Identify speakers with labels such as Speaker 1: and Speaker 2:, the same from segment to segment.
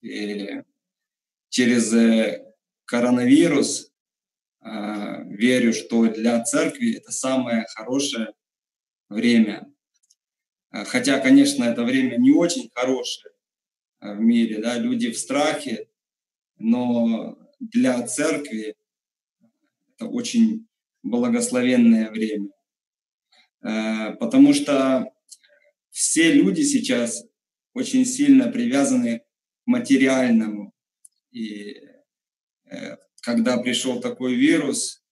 Speaker 1: И через э, коронавирус э, верю, что для церкви это самое хорошее время. Хотя, конечно, это время не очень хорошее в мире, да, люди в страхе, но для церкви это очень благословенное время. Э, потому что все люди сейчас очень сильно привязаны материальному. И э, когда пришел такой вирус,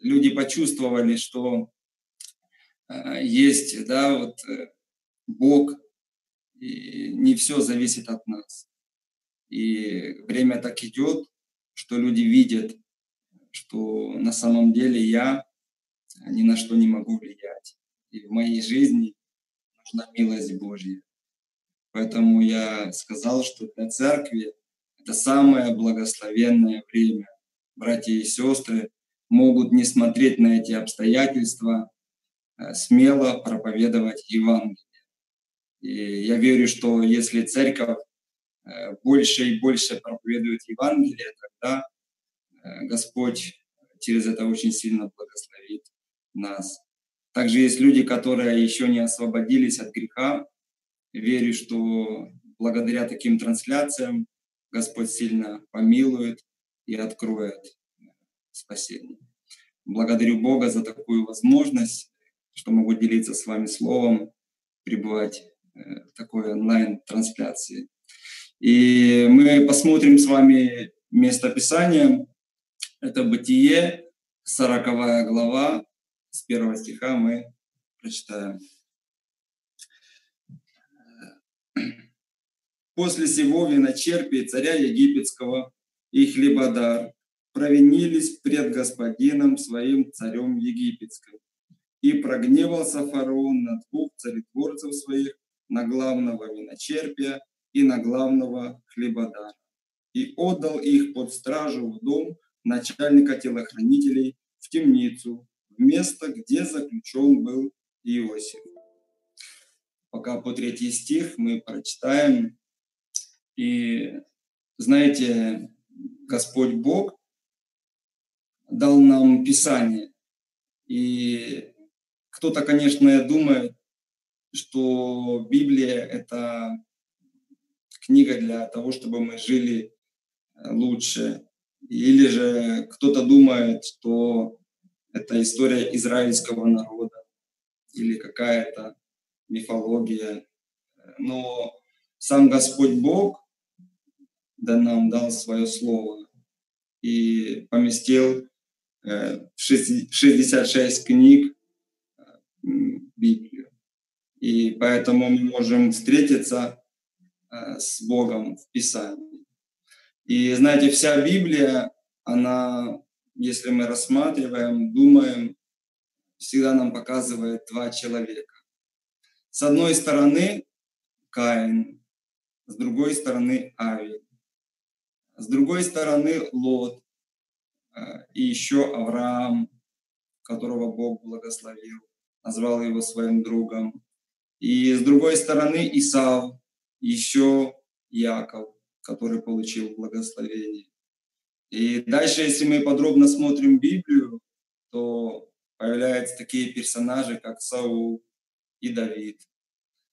Speaker 1: люди почувствовали, что э, есть да, вот, Бог, и не все зависит от нас. И время так идет, что люди видят, что на самом деле я ни на что не могу влиять. И в моей жизни нужна милость Божья. Поэтому я сказал, что для церкви это самое благословенное время. Братья и сестры могут не смотреть на эти обстоятельства, э, смело проповедовать Евангелие. И я верю, что если церковь э, больше и больше проповедует Евангелие, тогда э, Господь через это очень сильно благословит нас. Также есть люди, которые еще не освободились от греха. Верю, что благодаря таким трансляциям Господь сильно помилует и откроет спасение. Благодарю Бога за такую возможность, что могу делиться с вами словом, пребывать э, в такой онлайн-трансляции. И мы посмотрим с вами место Писания. Это Бытие, 40 глава, с первого стиха мы прочитаем. После сего виночерпия царя египетского и хлебодар провинились пред господином своим царем египетским. И прогневался фараон на двух царедворцев своих, на главного виночерпия и на главного хлебодара. И отдал их под стражу в дом начальника телохранителей в темницу, место, где заключен был Иосиф. Пока по третий стих мы прочитаем. И знаете, Господь Бог дал нам Писание. И кто-то, конечно, думает, что Библия – это книга для того, чтобы мы жили лучше. Или же кто-то думает, что это история израильского народа или какая-то мифология. Но сам Господь Бог да нам дал свое слово и поместил э, в 66 книг э, Библию. И поэтому мы можем встретиться э, с Богом в Писании. И знаете, вся Библия, она если мы рассматриваем, думаем, всегда нам показывает два человека. С одной стороны Каин, с другой стороны Авель, с другой стороны Лот э, и еще Авраам, которого Бог благословил, назвал его своим другом. И с другой стороны Исав, еще Яков, который получил благословение. И дальше, если мы подробно смотрим Библию, то появляются такие персонажи, как Саул и Давид.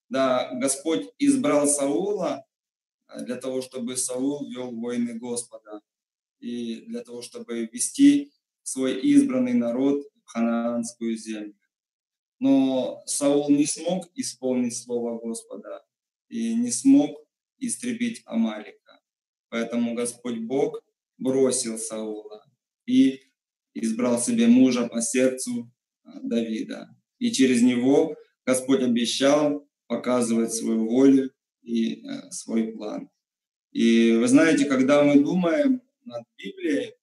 Speaker 1: Да, Господь избрал Саула а, для того, чтобы Саул вел войны Господа и для того, чтобы вести свой избранный народ в ханаанскую землю. Но Саул не смог исполнить слово Господа и не смог истребить Амалика. Поэтому Господь Бог бросил Саула и избрал себе мужа по сердцу а, Давида. И через него Господь обещал показывать свою волю и э, свой план. И вы знаете, когда мы думаем над Библией,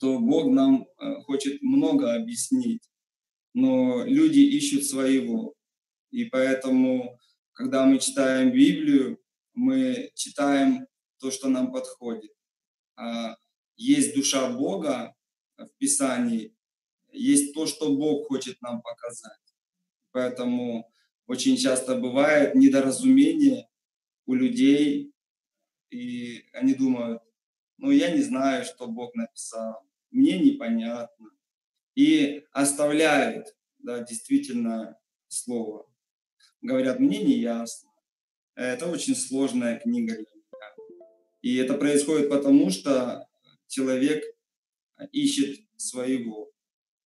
Speaker 1: то Бог нам э, хочет много объяснить, но люди ищут своего. И поэтому, когда мы читаем Библию, мы читаем то, что нам подходит. А, есть душа Бога в Писании, есть то, что Бог хочет нам показать. Поэтому очень часто бывает недоразумение у людей и они думают, ну, я не знаю, что Бог написал, мне непонятно. И оставляют, да, действительно, слово. Говорят, мне не ясно. Это очень сложная книга для меня. И это происходит потому, что человек ищет своего.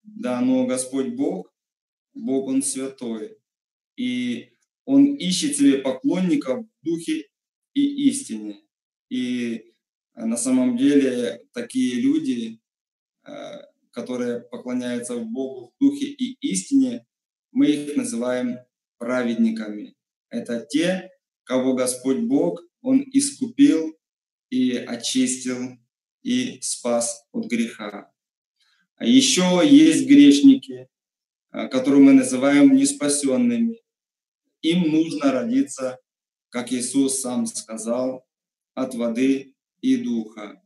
Speaker 1: Да, но Господь Бог, Бог Он святой. И Он ищет себе поклонников в духе и истине. И на самом деле такие люди, э, которые поклоняются Богу в духе и истине, мы их называем праведниками. Это те, кого Господь Бог, Он искупил и очистил и спас от греха. А еще есть грешники, а, которые мы называем неспасенными. Им нужно родиться, как Иисус сам сказал, от воды и духа.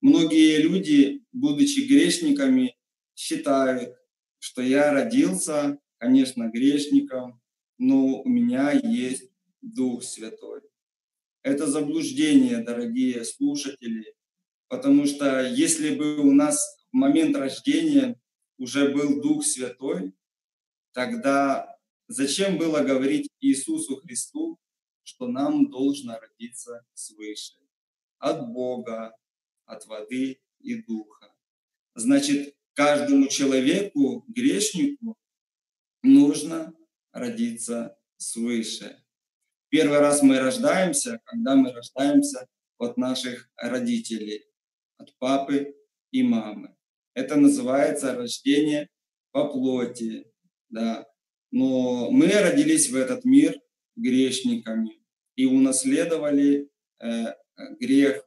Speaker 1: Многие люди, будучи грешниками, считают, что я родился, конечно, грешником, но у меня есть Дух Святой. Это заблуждение, дорогие слушатели, потому что если бы у нас в момент рождения уже был Дух Святой, тогда зачем было говорить Иисусу Христу, что нам должно родиться свыше? От Бога, от воды и Духа. Значит, каждому человеку, грешнику, нужно родиться свыше. Первый раз мы рождаемся, когда мы рождаемся от наших родителей, от папы и мамы. Это называется рождение по плоти, да. Но мы родились в этот мир грешниками и унаследовали э, грех.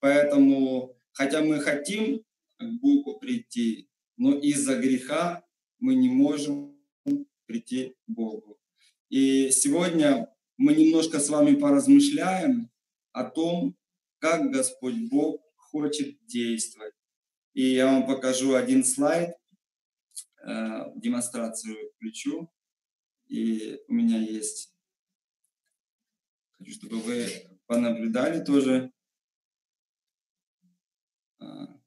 Speaker 1: Поэтому, хотя мы хотим к Богу прийти, но из-за греха мы не можем прийти к Богу. И сегодня мы немножко с вами поразмышляем о том, как Господь Бог хочет действовать. И я вам покажу один слайд, э, демонстрацию включу. И у меня есть, хочу, чтобы вы понаблюдали тоже. А,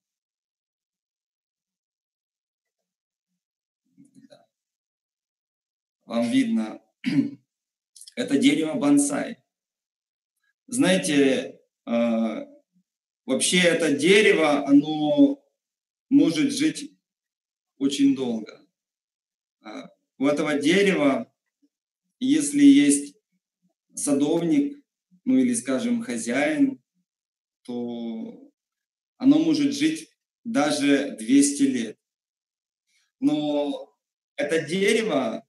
Speaker 1: вам видно, это дерево бонсай. Знаете, а, вообще это дерево, оно может жить очень долго. А, у этого дерева, если есть садовник, ну или, скажем, хозяин, то оно может жить даже 200 лет. Но это дерево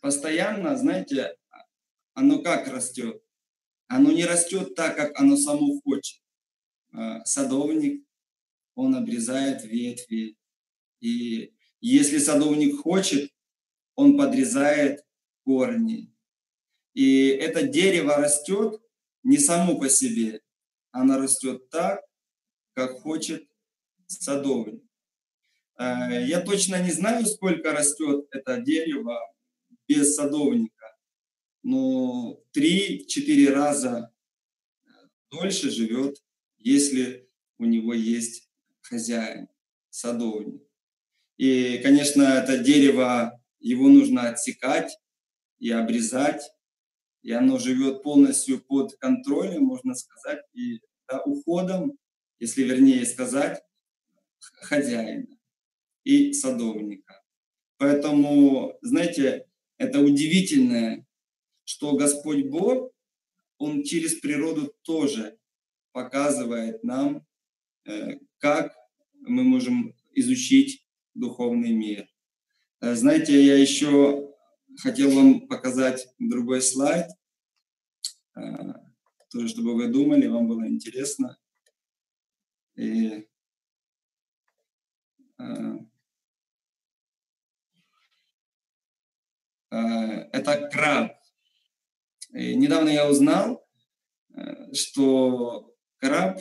Speaker 1: постоянно, знаете, оно как растет? Оно не растет так, как оно само хочет. А, садовник, он обрезает ветви. И если садовник хочет, он подрезает корни. И это дерево растет не само по себе, оно растет так, как хочет садовник. А, я точно не знаю, сколько растет это дерево без садовника, но 3-4 раза дольше живет, если у него есть хозяин, садовник. И, конечно, это дерево, его нужно отсекать и обрезать, и оно живет полностью под контролем, можно сказать, и да, уходом, если вернее сказать, хозяина и садовника. Поэтому, знаете, это удивительное, что Господь Бог, Он через природу тоже показывает нам, э, как мы можем изучить духовный мир. Э, знаете, я еще хотел вам показать другой слайд, э, тоже чтобы вы думали, вам было интересно. И, это краб. И недавно я узнал, что краб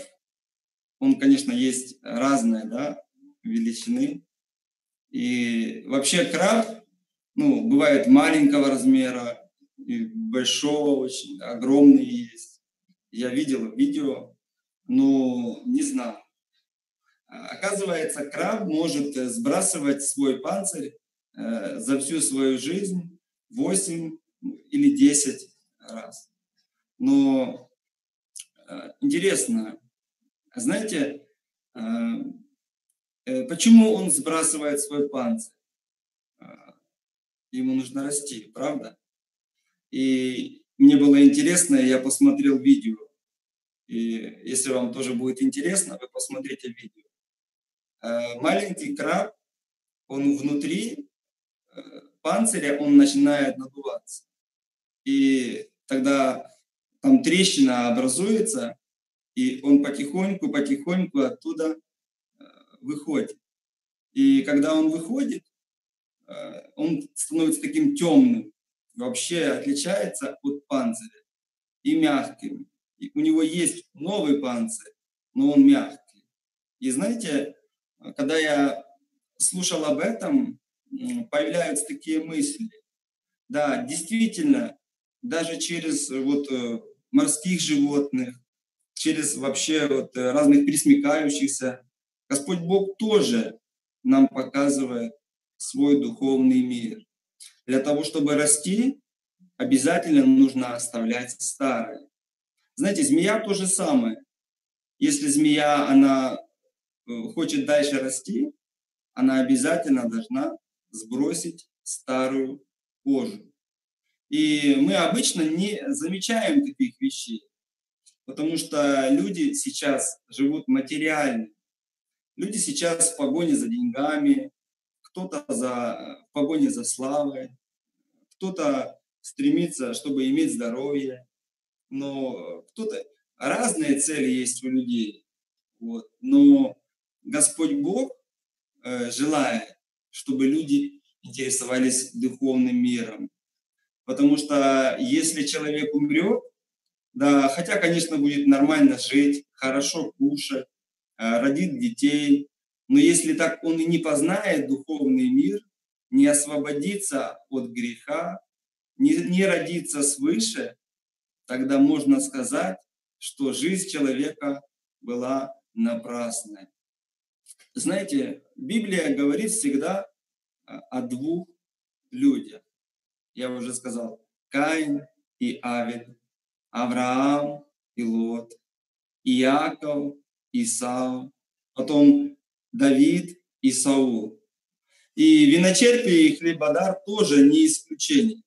Speaker 1: он, конечно, есть разные да, величины. И вообще краб, ну, бывает маленького размера, и большого очень, огромный есть. я видел видео, но не знал. Оказывается, краб может сбрасывать свой панцирь э, за всю свою жизнь 8 или 10 раз. Но э, интересно, знаете, э, почему он сбрасывает свой панцирь? Ему нужно расти, правда? И мне было интересно, я посмотрел видео. И если вам тоже будет интересно, вы посмотрите видео. Э, маленький краб, он внутри э, панциря, он начинает надуваться. И тогда там трещина образуется, и он потихоньку-потихоньку оттуда э, выходит. И когда он выходит, он становится таким темным, вообще отличается от панциря и мягким. И у него есть новый панцирь, но он мягкий. И знаете, когда я слушал об этом, появляются такие мысли. Да, действительно, даже через вот э, морских животных, через вообще вот э, разных присмекающихся, Господь Бог тоже нам показывает свой духовный мир. Для того, чтобы расти, обязательно нужно оставлять старое. Знаете, змея то же самое. Если змея, она э, хочет дальше расти, она обязательно должна сбросить старую кожу. И мы обычно не замечаем таких вещей, потому что люди сейчас живут материально. Люди сейчас в погоне за деньгами, кто-то за, в погоне за славой, кто-то стремится, чтобы иметь здоровье, но кто-то... Разные цели есть у людей. Вот. Но Господь Бог э, желает, чтобы люди интересовались духовным миром. Потому что если человек умрет, да, хотя, конечно, будет нормально жить, хорошо кушать, э, родит детей, но если так он и не познает духовный мир, не освободиться от греха, не, не родиться свыше, тогда можно сказать, что жизнь человека была напрасной. Знаете, Библия говорит всегда о двух людях. Я уже сказал, Каин и Авель, Авраам и Лот, Иаков, Исау, потом Давид и Саул. И виночерпие и хлебодар тоже не исключение.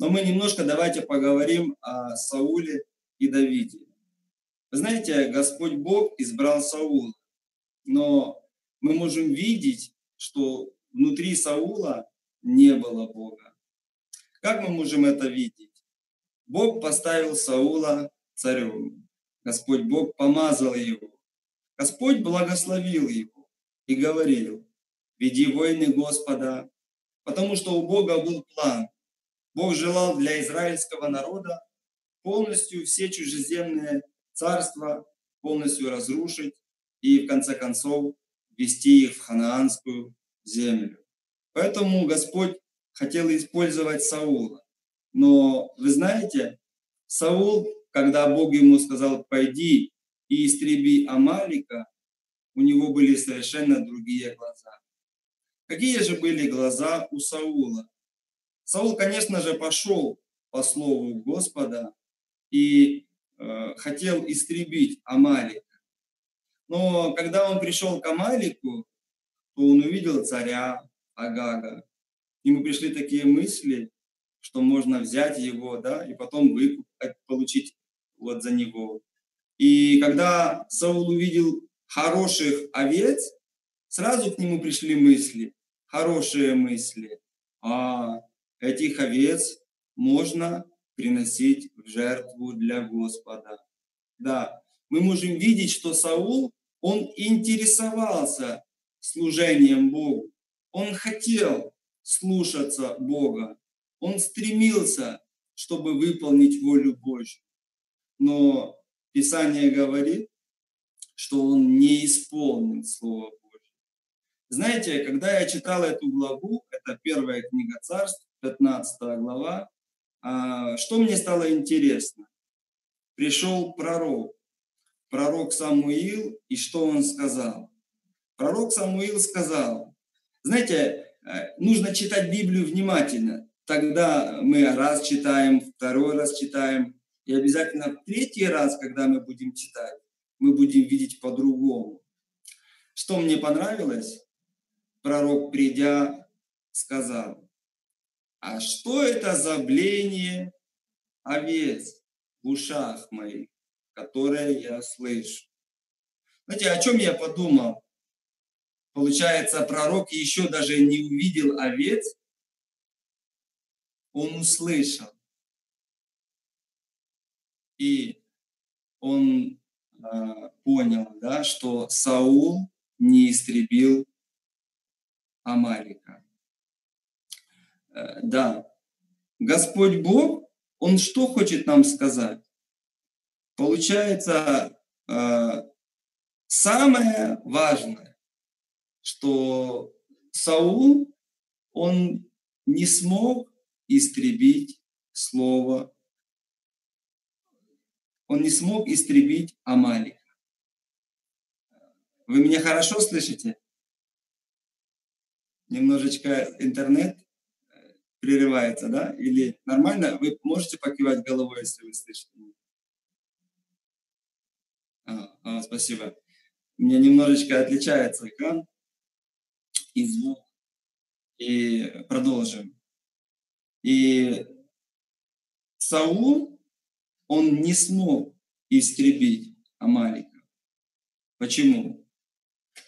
Speaker 1: Но мы немножко давайте поговорим о Сауле и Давиде. Вы знаете, Господь Бог избрал Саула, но мы можем видеть, что внутри Саула не было Бога. Как мы можем это видеть? Бог поставил Саула царем. Господь Бог помазал его. Господь благословил его и говорил, веди войны Господа, потому что у Бога был план. Бог желал для израильского народа полностью все чужеземные царства полностью разрушить и, в конце концов, вести их в ханаанскую землю. Поэтому Господь хотел использовать Саула. Но вы знаете, Саул, когда Бог ему сказал, пойди и истреби Амалика, у него были совершенно другие глаза. Какие же были глаза у Саула? Саул, конечно же, пошел по слову Господа и э, хотел истребить Амалика. Но когда он пришел к Амалику, то он увидел царя Агага. Ему пришли такие мысли, что можно взять его, да, и потом выкуп получить вот за него. И когда Саул увидел хороших овец, сразу к нему пришли мысли, хорошие мысли. А этих овец можно приносить в жертву для Господа. Да, мы можем видеть, что Саул, он интересовался служением Богу. Он хотел слушаться Бога. Он стремился, чтобы выполнить волю Божью. Но Писание говорит, что он не исполнил Слово знаете, когда я читал эту главу, это первая книга царств, 15 глава, а, что мне стало интересно? пришел пророк, пророк Самуил, и что он сказал? Пророк Самуил сказал, знаете, э, нужно читать Библию внимательно. Тогда мы раз читаем, второй раз читаем, и обязательно в третий раз, когда мы будем читать, мы будем видеть по-другому. Что мне понравилось? Пророк, придя, сказал, а что это за бление овец в ушах моих, которые я слышу? Знаете, о чем я подумал? Получается, пророк еще даже не увидел овец, он услышал. И он э, понял, да, что Саул не истребил Амалика. Э, да, Господь Бог, Он что хочет нам сказать? Получается, э, самое важное, что Саул, он не смог истребить слово, он не смог истребить Амалика. Вы меня хорошо слышите? Немножечко интернет прерывается, да? Или нормально? Вы можете покивать головой, если вы слышите? А, а, спасибо. У меня немножечко отличается экран и звук. И продолжим. И Саул, он не смог истребить Амалика. Почему?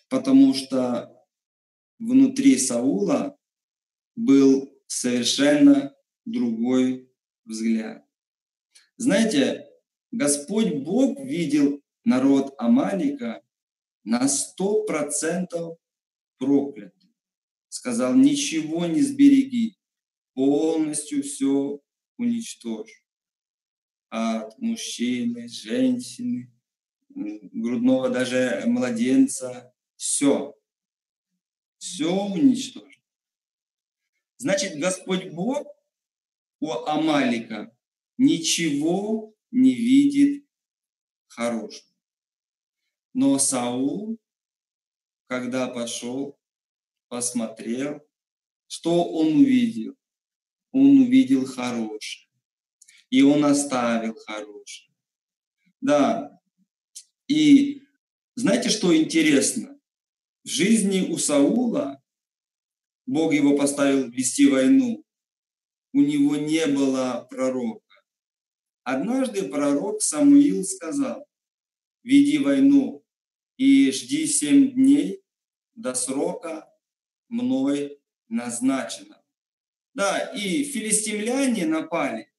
Speaker 1: Потому что внутри Саула был совершенно другой взгляд. Знаете, Господь Бог видел народ Амалика на сто процентов проклятым. Сказал, ничего не сбереги, полностью все уничтожь. От мужчины, женщины, грудного даже младенца, все. Все уничтожь. Значит, Господь Бог у Амалика ничего не видит хорошего. Но Саул, когда пошел, посмотрел, что он увидел? Он увидел хорошее. И он оставил хорошее. Да. И знаете, что интересно? В жизни у Саула Бог его поставил вести войну. У него не было пророка. Однажды пророк Самуил сказал, веди войну и жди семь дней до срока мной назначено. Да, и филистимляне напали.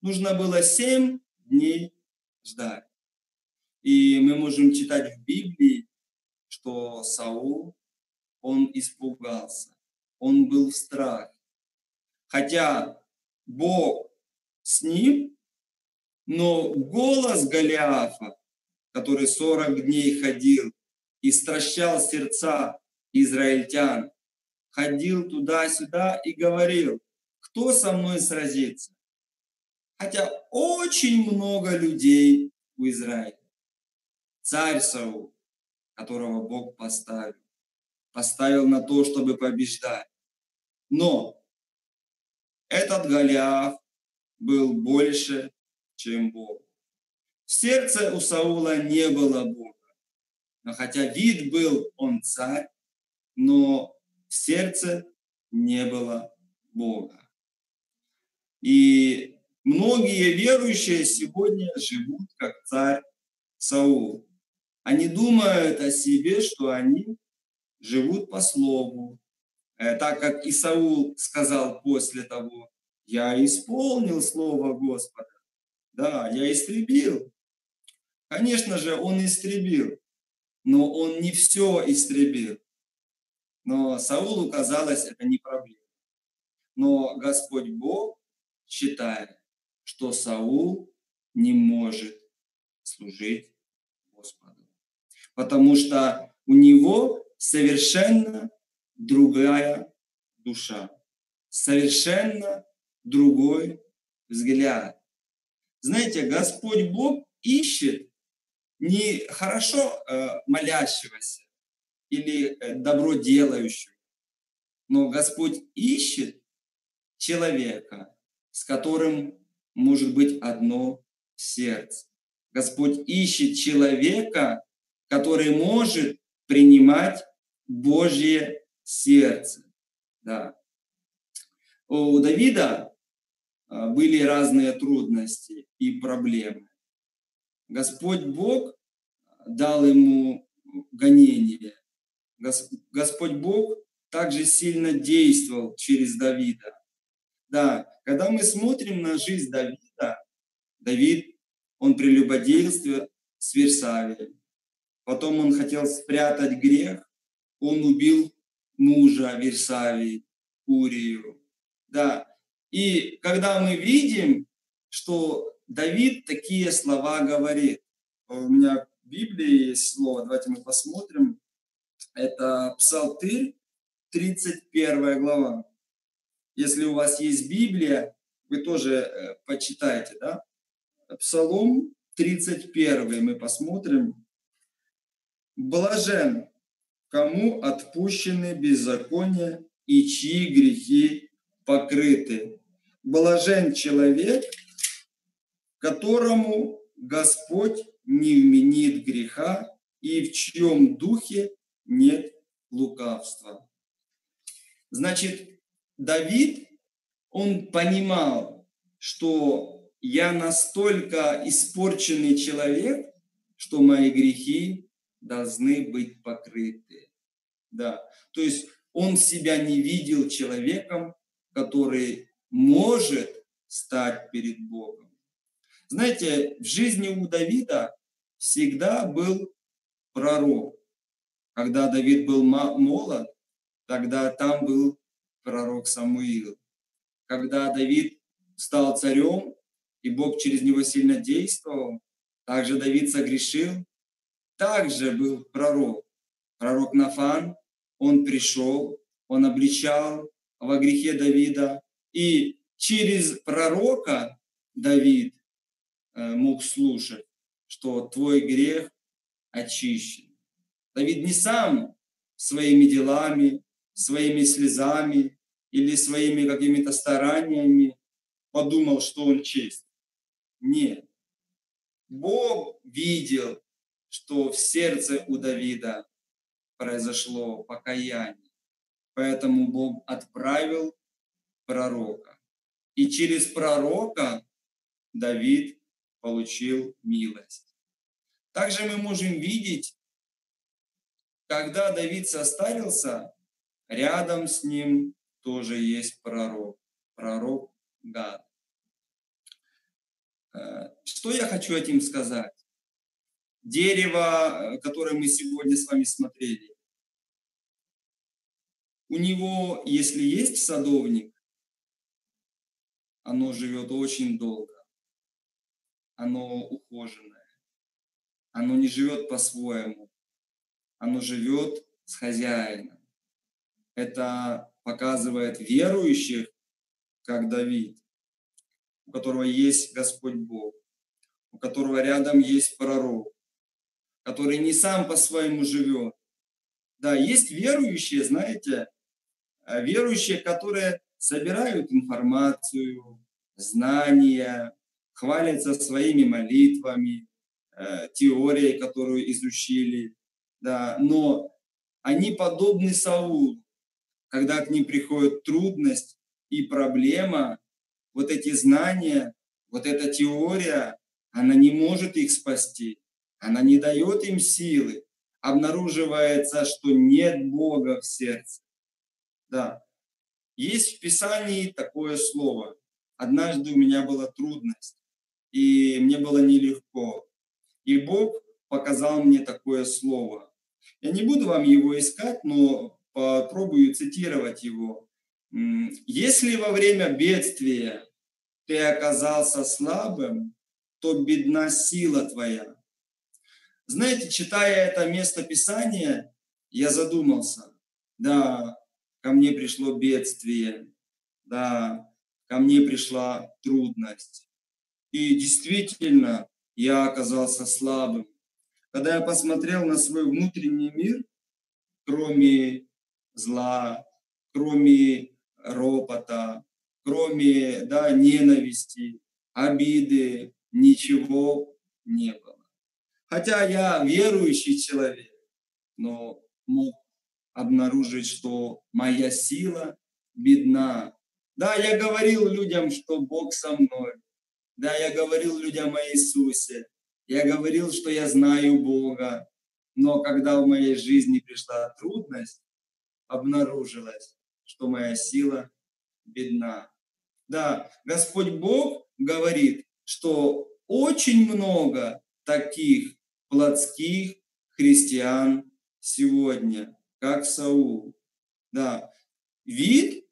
Speaker 1: Нужно было семь дней ждать. И мы можем читать в Библии, что Саул, он испугался он был в страхе. Хотя Бог с ним, но голос Голиафа, который 40 дней ходил и стращал сердца израильтян, ходил туда-сюда и говорил, кто со мной сразится? Хотя очень много людей у Израиля. Царь Саул, которого Бог поставил, поставил на то, чтобы побеждать. Но этот Голиаф был больше, чем Бог. В сердце у Саула не было Бога. Но хотя вид был он царь, но в сердце не было Бога. И многие верующие сегодня живут как царь Саул. Они думают о себе, что они живут по слову, Э, так как Исаул сказал после того, я исполнил слово Господа. Да, я истребил. Конечно же, он истребил, но он не все истребил. Но Саулу казалось, это не проблема. Но Господь Бог считает, что Саул не может служить Господу. Потому что у него совершенно другая душа, совершенно другой взгляд. Знаете, Господь Бог ищет не хорошо э, молящегося или э, добро делающего, но Господь ищет человека, с которым может быть одно сердце. Господь ищет человека, который может принимать Божье сердце. Да. У Давида а, были разные трудности и проблемы. Господь Бог дал ему гонение. Господь Бог также сильно действовал через Давида. Да, когда мы смотрим на жизнь Давида, Давид, он прелюбодействовал с Версавией. Потом он хотел спрятать грех, он убил мужа Версавии, Урию. Да, и когда мы видим, что Давид такие слова говорит, у меня в Библии есть слово, давайте мы посмотрим, это Псалтырь, 31 глава. Если у вас есть Библия, вы тоже э, почитайте, да? Псалом 31 мы посмотрим. Блажен, кому отпущены беззакония и чьи грехи покрыты. Блажен человек, которому Господь не вменит греха и в чьем духе нет лукавства. Значит, Давид, он понимал, что я настолько испорченный человек, что мои грехи должны быть покрыты. Да. То есть он себя не видел человеком, который может стать перед Богом. Знаете, в жизни у Давида всегда был пророк. Когда Давид был молод, тогда там был пророк Самуил. Когда Давид стал царем, и Бог через него сильно действовал, также Давид согрешил, также был пророк. Пророк Нафан, он пришел, он обличал во грехе Давида, и через пророка Давид э, мог слушать, что твой грех очищен. Давид не сам своими делами, своими слезами или своими какими-то стараниями подумал, что он честь. Нет. Бог видел, что в сердце у Давида произошло покаяние. Поэтому Бог отправил пророка. И через пророка Давид получил милость. Также мы можем видеть, когда Давид состарился, рядом с ним тоже есть пророк, пророк Гад. Э, что я хочу этим сказать? Дерево, э, которое мы сегодня с вами смотрели, у него, если есть садовник, оно живет очень долго, оно ухоженное, оно не живет по-своему, оно живет с хозяином. Это показывает верующих, как Давид, у которого есть Господь Бог, у которого рядом есть пророк, который не сам по-своему живет. Да, есть верующие, знаете, э, верующие, которые собирают информацию, знания, хвалятся своими молитвами, э, теорией, которую изучили, да, но они подобны Саулу, когда к ним приходит трудность и проблема, вот эти знания, вот эта теория, она не может их спасти, она не дает им силы. Обнаруживается, что нет Бога в сердце. Да. Есть в Писании такое слово. Однажды у меня была трудность, и мне было нелегко. И Бог показал мне такое слово. Я не буду вам его искать, но попробую цитировать его. Если во время бедствия ты оказался слабым, то бедна сила твоя. Знаете, читая это место Писания, я задумался, да, ко мне пришло бедствие, да, ко мне пришла трудность. И действительно, я оказался слабым. Когда я посмотрел на свой внутренний мир, кроме зла, кроме ропота, кроме да, ненависти, обиды, ничего не было. Хотя я верующий человек, но мог обнаружить, что моя сила бедна. Да, я говорил людям, что Бог со мной. Да, я говорил людям о Иисусе. Я говорил, что я знаю Бога. Но когда в моей жизни пришла трудность, обнаружилось, что моя сила бедна. Да, Господь Бог говорит, что очень много таких плотских христиан сегодня, как Саул. Да, вид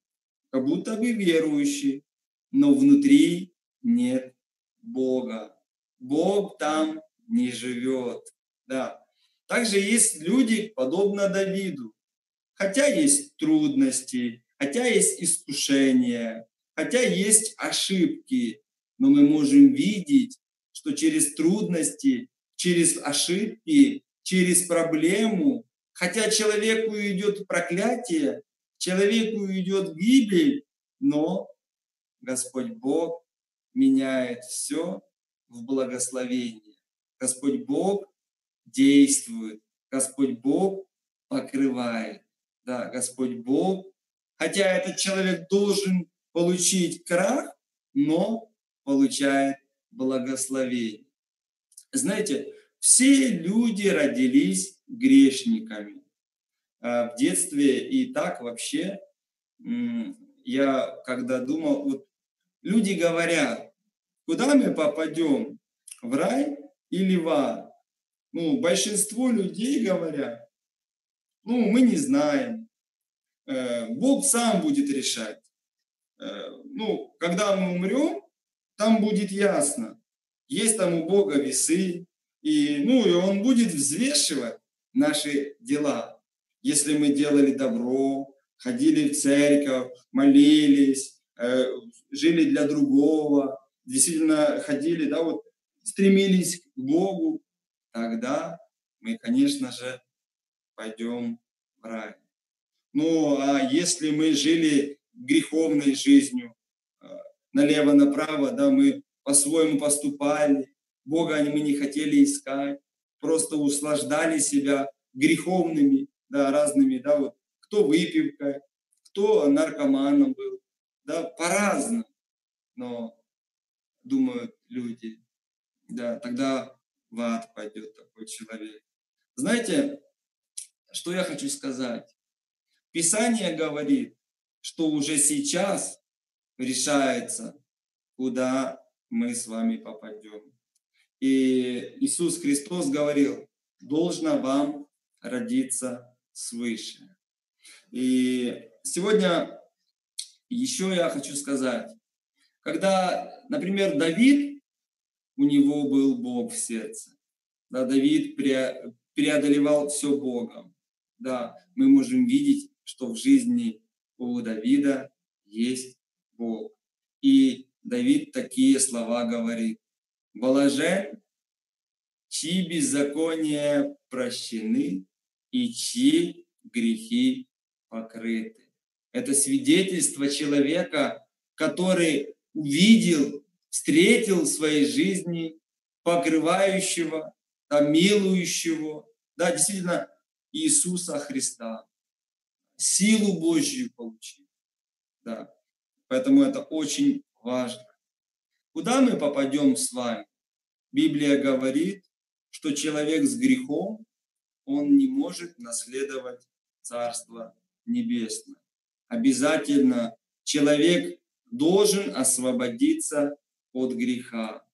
Speaker 1: как будто бы верующий, но внутри нет Бога. Бог там не живет. Да. Также есть люди, подобно Давиду. Хотя есть трудности, хотя есть искушения, хотя есть ошибки, но мы можем видеть, что через трудности, через ошибки, через проблему, хотя человеку идет проклятие, человеку идет гибель, но Господь Бог меняет все в благословение. Господь Бог действует, Господь Бог покрывает. Да, Господь Бог, хотя этот человек должен получить крах, но получает благословение. Знаете, все люди родились грешниками. А в детстве и так вообще я когда думал, вот люди говорят, куда мы попадем, в рай или в ад? Ну, большинство людей говорят, ну, мы не знаем. Э, Бог сам будет решать. Э, ну, когда мы умрем, там будет ясно. Есть там у Бога весы, и, ну, и Он будет взвешивать наши дела. Если мы делали добро, ходили в церковь, молились, э, жили для другого, действительно ходили, да, вот стремились к Богу, тогда мы, конечно же, пойдем в рай. Ну, а если мы жили греховной жизнью, налево-направо, да, мы по-своему поступали, Бога мы не хотели искать, просто услаждали себя греховными, да, разными, да, вот, кто выпивкой, кто наркоманом был, да, по-разному. Но, думают люди, да, тогда в ад пойдет такой человек. Знаете, что я хочу сказать? Писание говорит, что уже сейчас решается, куда мы с вами попадем. И Иисус Христос говорил, должно вам родиться свыше. И сегодня еще я хочу сказать, когда, например, Давид, у него был Бог в сердце, да, Давид преодолевал все Богом, да, мы можем видеть, что в жизни у Давида есть Бог. И Давид такие слова говорит. Блажен, чьи беззакония прощены и чьи грехи покрыты. Это свидетельство человека, который увидел, встретил в своей жизни покрывающего, да, милующего, да, действительно, Иисуса Христа. Силу Божью получил. Да. Поэтому это очень важно. Куда мы попадем с вами? Библия говорит, что человек с грехом, он не может наследовать Царство Небесное. Обязательно человек должен освободиться от греха.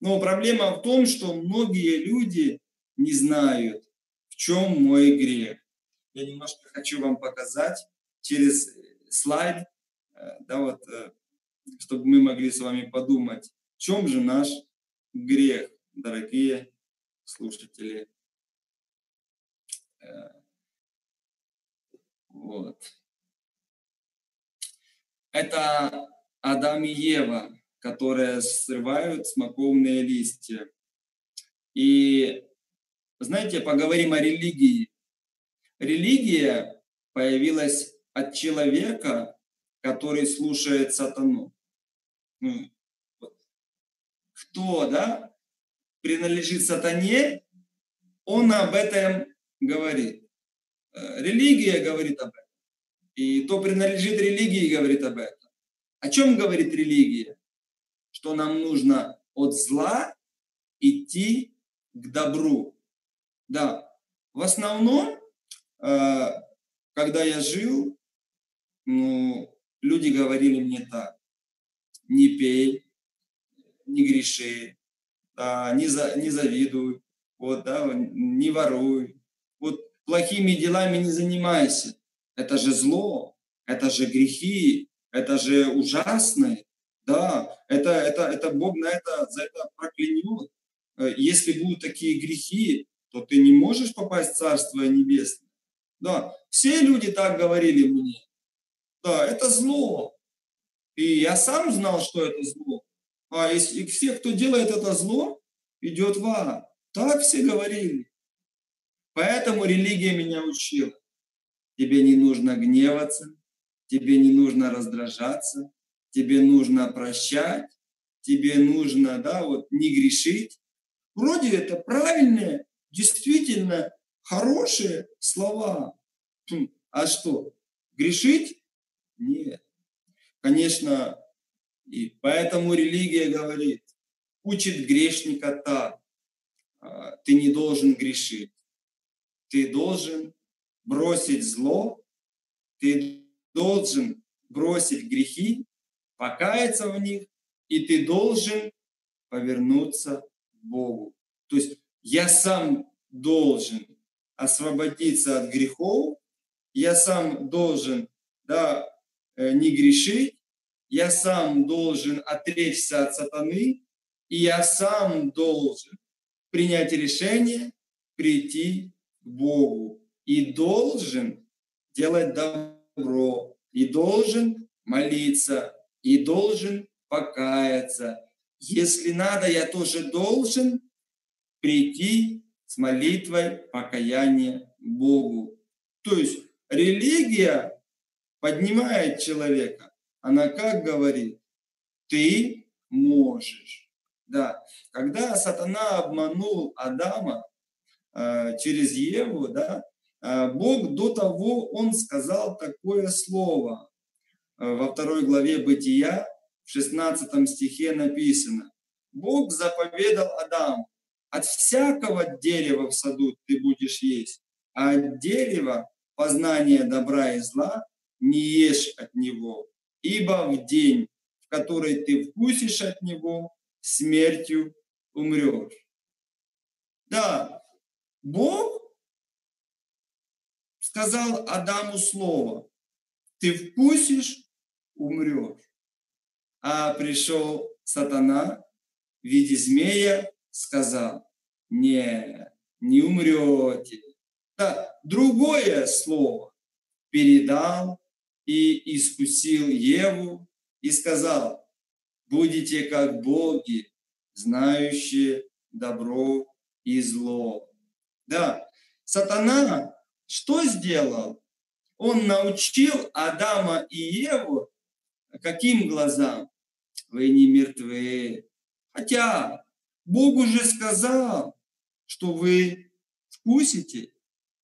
Speaker 1: Но проблема в том, что многие люди не знают, в чем мой грех. Я немножко хочу вам показать через слайд, Э, да, вот, э, чтобы мы могли с вами подумать, в чем же наш грех, дорогие слушатели. Э, вот. Это Адам и Ева. Которые срывают смоковные листья. И знаете, поговорим о религии. Религия появилась от человека, который слушает сатану. Ну, кто, да, принадлежит сатане, он об этом говорит. Э, религия говорит об этом. И то принадлежит религии говорит об этом. О чем говорит религия? Что нам нужно от зла идти к добру. Да, в основном, э, когда я жил, ну, люди говорили мне так, не пей, не греши, да, не, за, не завидуй, вот, да, не воруй, вот плохими делами не занимайся. Это же зло, это же грехи, это же ужасное, да, это, это, это Бог на это, за это проклянет. Э, если будут такие грехи, то ты не можешь попасть в Царство Небесное. Да, все люди так говорили мне. Да, это зло. И я сам знал, что это зло. А если все, кто делает это зло, идет в ад. Так все говорили. Поэтому религия меня учила. Тебе не нужно гневаться, тебе не нужно раздражаться, тебе нужно прощать, тебе нужно, да, вот не грешить. Вроде это правильные, действительно хорошие слова. Хм, а что, грешить? Нет. Конечно, и поэтому религия говорит, учит грешника так, а, ты не должен грешить, ты должен бросить зло, ты должен бросить грехи, покаяться в них, и ты должен повернуться к Богу. То есть я сам должен освободиться от грехов, я сам должен да, э, не грешить, я сам должен отречься от сатаны, и я сам должен принять решение прийти к Богу. И должен делать добро, и должен молиться, и должен покаяться. Если надо, я тоже должен прийти с молитвой покаяния Богу. То есть религия поднимает человека, она как говорит? Ты можешь. Да. Когда сатана обманул Адама э, через Еву, да, э, Бог до того, он сказал такое слово. Э, во второй главе Бытия, в 16 стихе написано. Бог заповедал Адаму, от всякого дерева в саду ты будешь есть, а от дерева познания добра и зла не ешь от него, ибо в день, в который ты вкусишь от него, смертью умрешь. Да, Бог сказал Адаму слово, ты вкусишь, умрешь. А пришел сатана в виде змея, сказал, не, не умрете. Да, другое слово передал и искусил Еву и сказал, будете как боги, знающие добро и зло. Да, сатана что сделал? Он научил Адама и Еву каким глазам? Вы не мертвы. Хотя Бог уже сказал, что вы вкусите,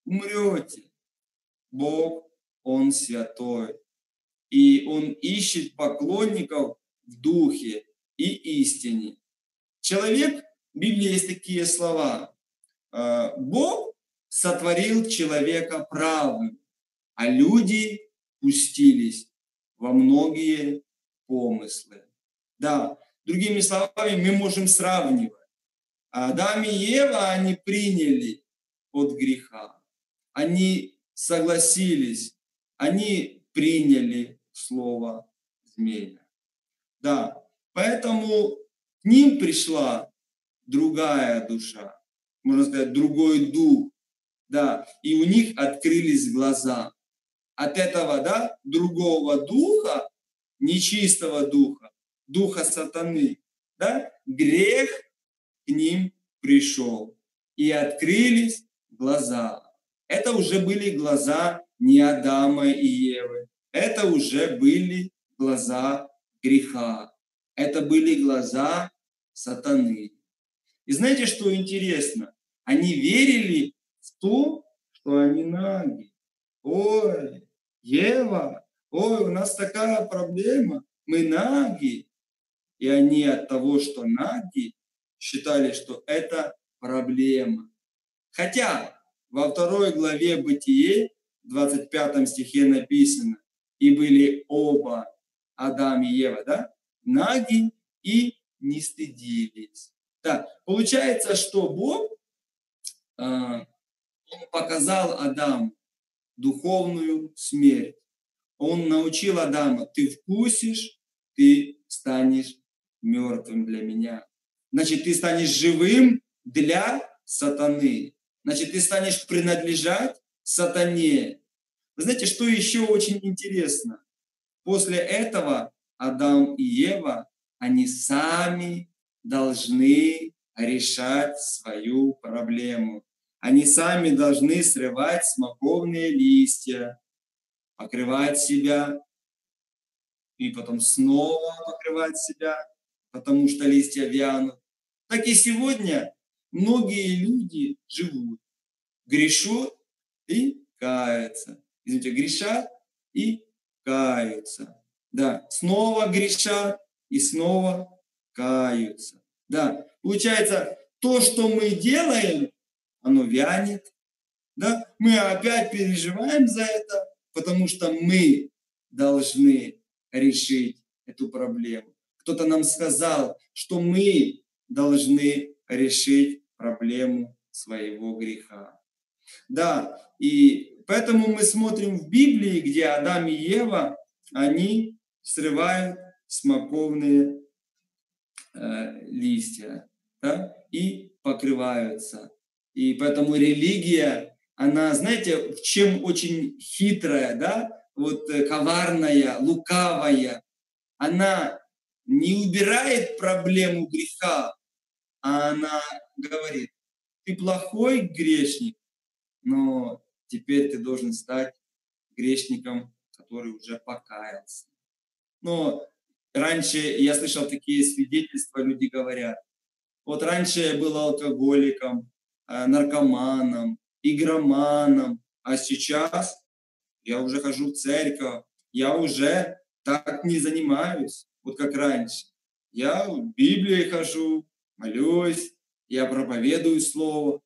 Speaker 1: умрете. Бог он святой. И Он ищет поклонников в духе и истине. Человек, в Библии есть такие слова, «Э, Бог сотворил человека правым, а люди пустились во многие помыслы. Да, другими словами, мы можем сравнивать. Адам и Ева, они приняли от греха. Они согласились они приняли слово змея. Да, поэтому к ним пришла другая душа, можно сказать, другой дух, да, и у них открылись глаза. От этого, да, другого духа, нечистого духа, духа сатаны, да, грех к ним пришел. И открылись глаза. Это уже были глаза не Адама и Евы. Это уже были глаза греха. Это были глаза сатаны. И знаете, что интересно? Они верили в то, что они наги. Ой, Ева, ой, у нас такая проблема, мы наги. И они от того, что наги, считали, что это проблема. Хотя во второй главе Бытие, 25 стихе написано, и были оба Адам и Ева, да, наги и не стыдились. Да, получается, что Бог э, показал Адаму духовную смерть. Он научил Адама, ты вкусишь, ты станешь мертвым для меня. Значит, ты станешь живым для сатаны. Значит, ты станешь принадлежать сатане. Вы знаете, что еще очень интересно? После этого Адам и Ева, они сами должны решать свою проблему. Они сами должны срывать смоковные листья, покрывать себя, и потом снова покрывать себя, потому что листья вянут. Так и сегодня многие люди живут, грешут и каются. Извините, грешат и каются. Да, снова грешат и снова каются. Да, получается, то, что мы делаем, оно вянет. Да? Мы опять переживаем за это, потому что мы должны решить эту проблему. Кто-то нам сказал, что мы должны решить проблему своего греха. Да, и поэтому мы смотрим в Библии, где Адам и Ева, они срывают смоковные э, листья да, и покрываются. И поэтому религия, она, знаете, чем очень хитрая, да, вот э, коварная, лукавая, она не убирает проблему греха, а она говорит, ты плохой грешник, но теперь ты должен стать грешником, который уже покаялся. Но раньше я слышал такие свидетельства, люди говорят, вот раньше я был алкоголиком, наркоманом, игроманом, а сейчас я уже хожу в церковь, я уже так не занимаюсь, вот как раньше. Я в Библии хожу, молюсь, я проповедую Слово.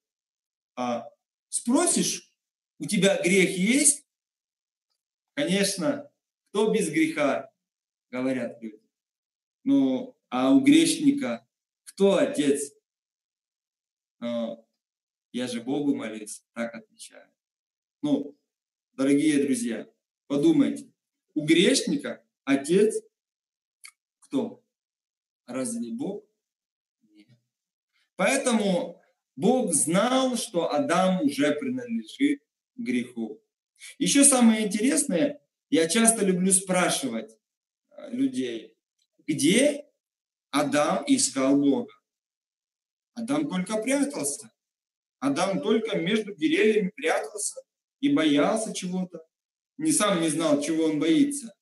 Speaker 1: А спросишь, у тебя грех есть? Конечно, кто без греха, говорят люди. Ну, а у грешника кто отец? Я же Богу молюсь, так отвечаю. Ну, дорогие друзья, подумайте, у грешника отец кто? Разве не Бог? Нет. Поэтому Бог знал, что Адам уже принадлежит греху. Еще самое интересное, я часто люблю спрашивать э, людей, где Адам искал Бога? Адам только прятался. Адам только между деревьями прятался и боялся чего-то. Не сам не знал, чего он боится.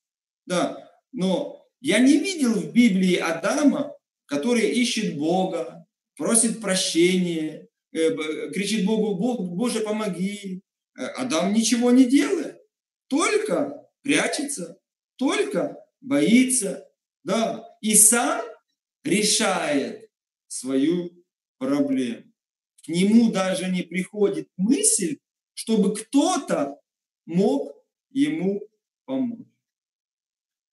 Speaker 1: Да, но я не видел в Библии Адама, который ищет Бога, просит прощения, э, кричит Богу, Бог, Боже, помоги. Э, Адам ничего не делает, только прячется, только боится, да, и сам решает свою проблему нему даже не приходит мысль, чтобы кто-то мог ему помочь.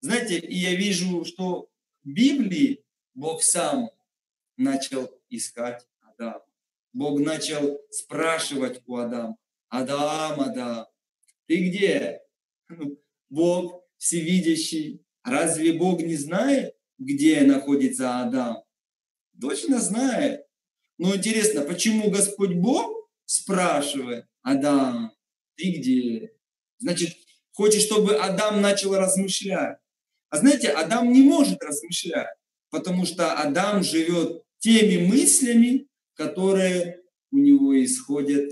Speaker 1: Знаете, и я вижу, что в Библии Бог сам начал искать Адама. Бог начал спрашивать у Адама, Адам, Адам, ты где? Ну, Бог всевидящий. Разве Бог не знает, где находится Адам? Точно знает. Но интересно, почему Господь Бог спрашивает, Адам, ты где? Значит, хочет, чтобы Адам начал размышлять. А знаете, Адам не может размышлять, потому что Адам живет теми мыслями, которые у него исходят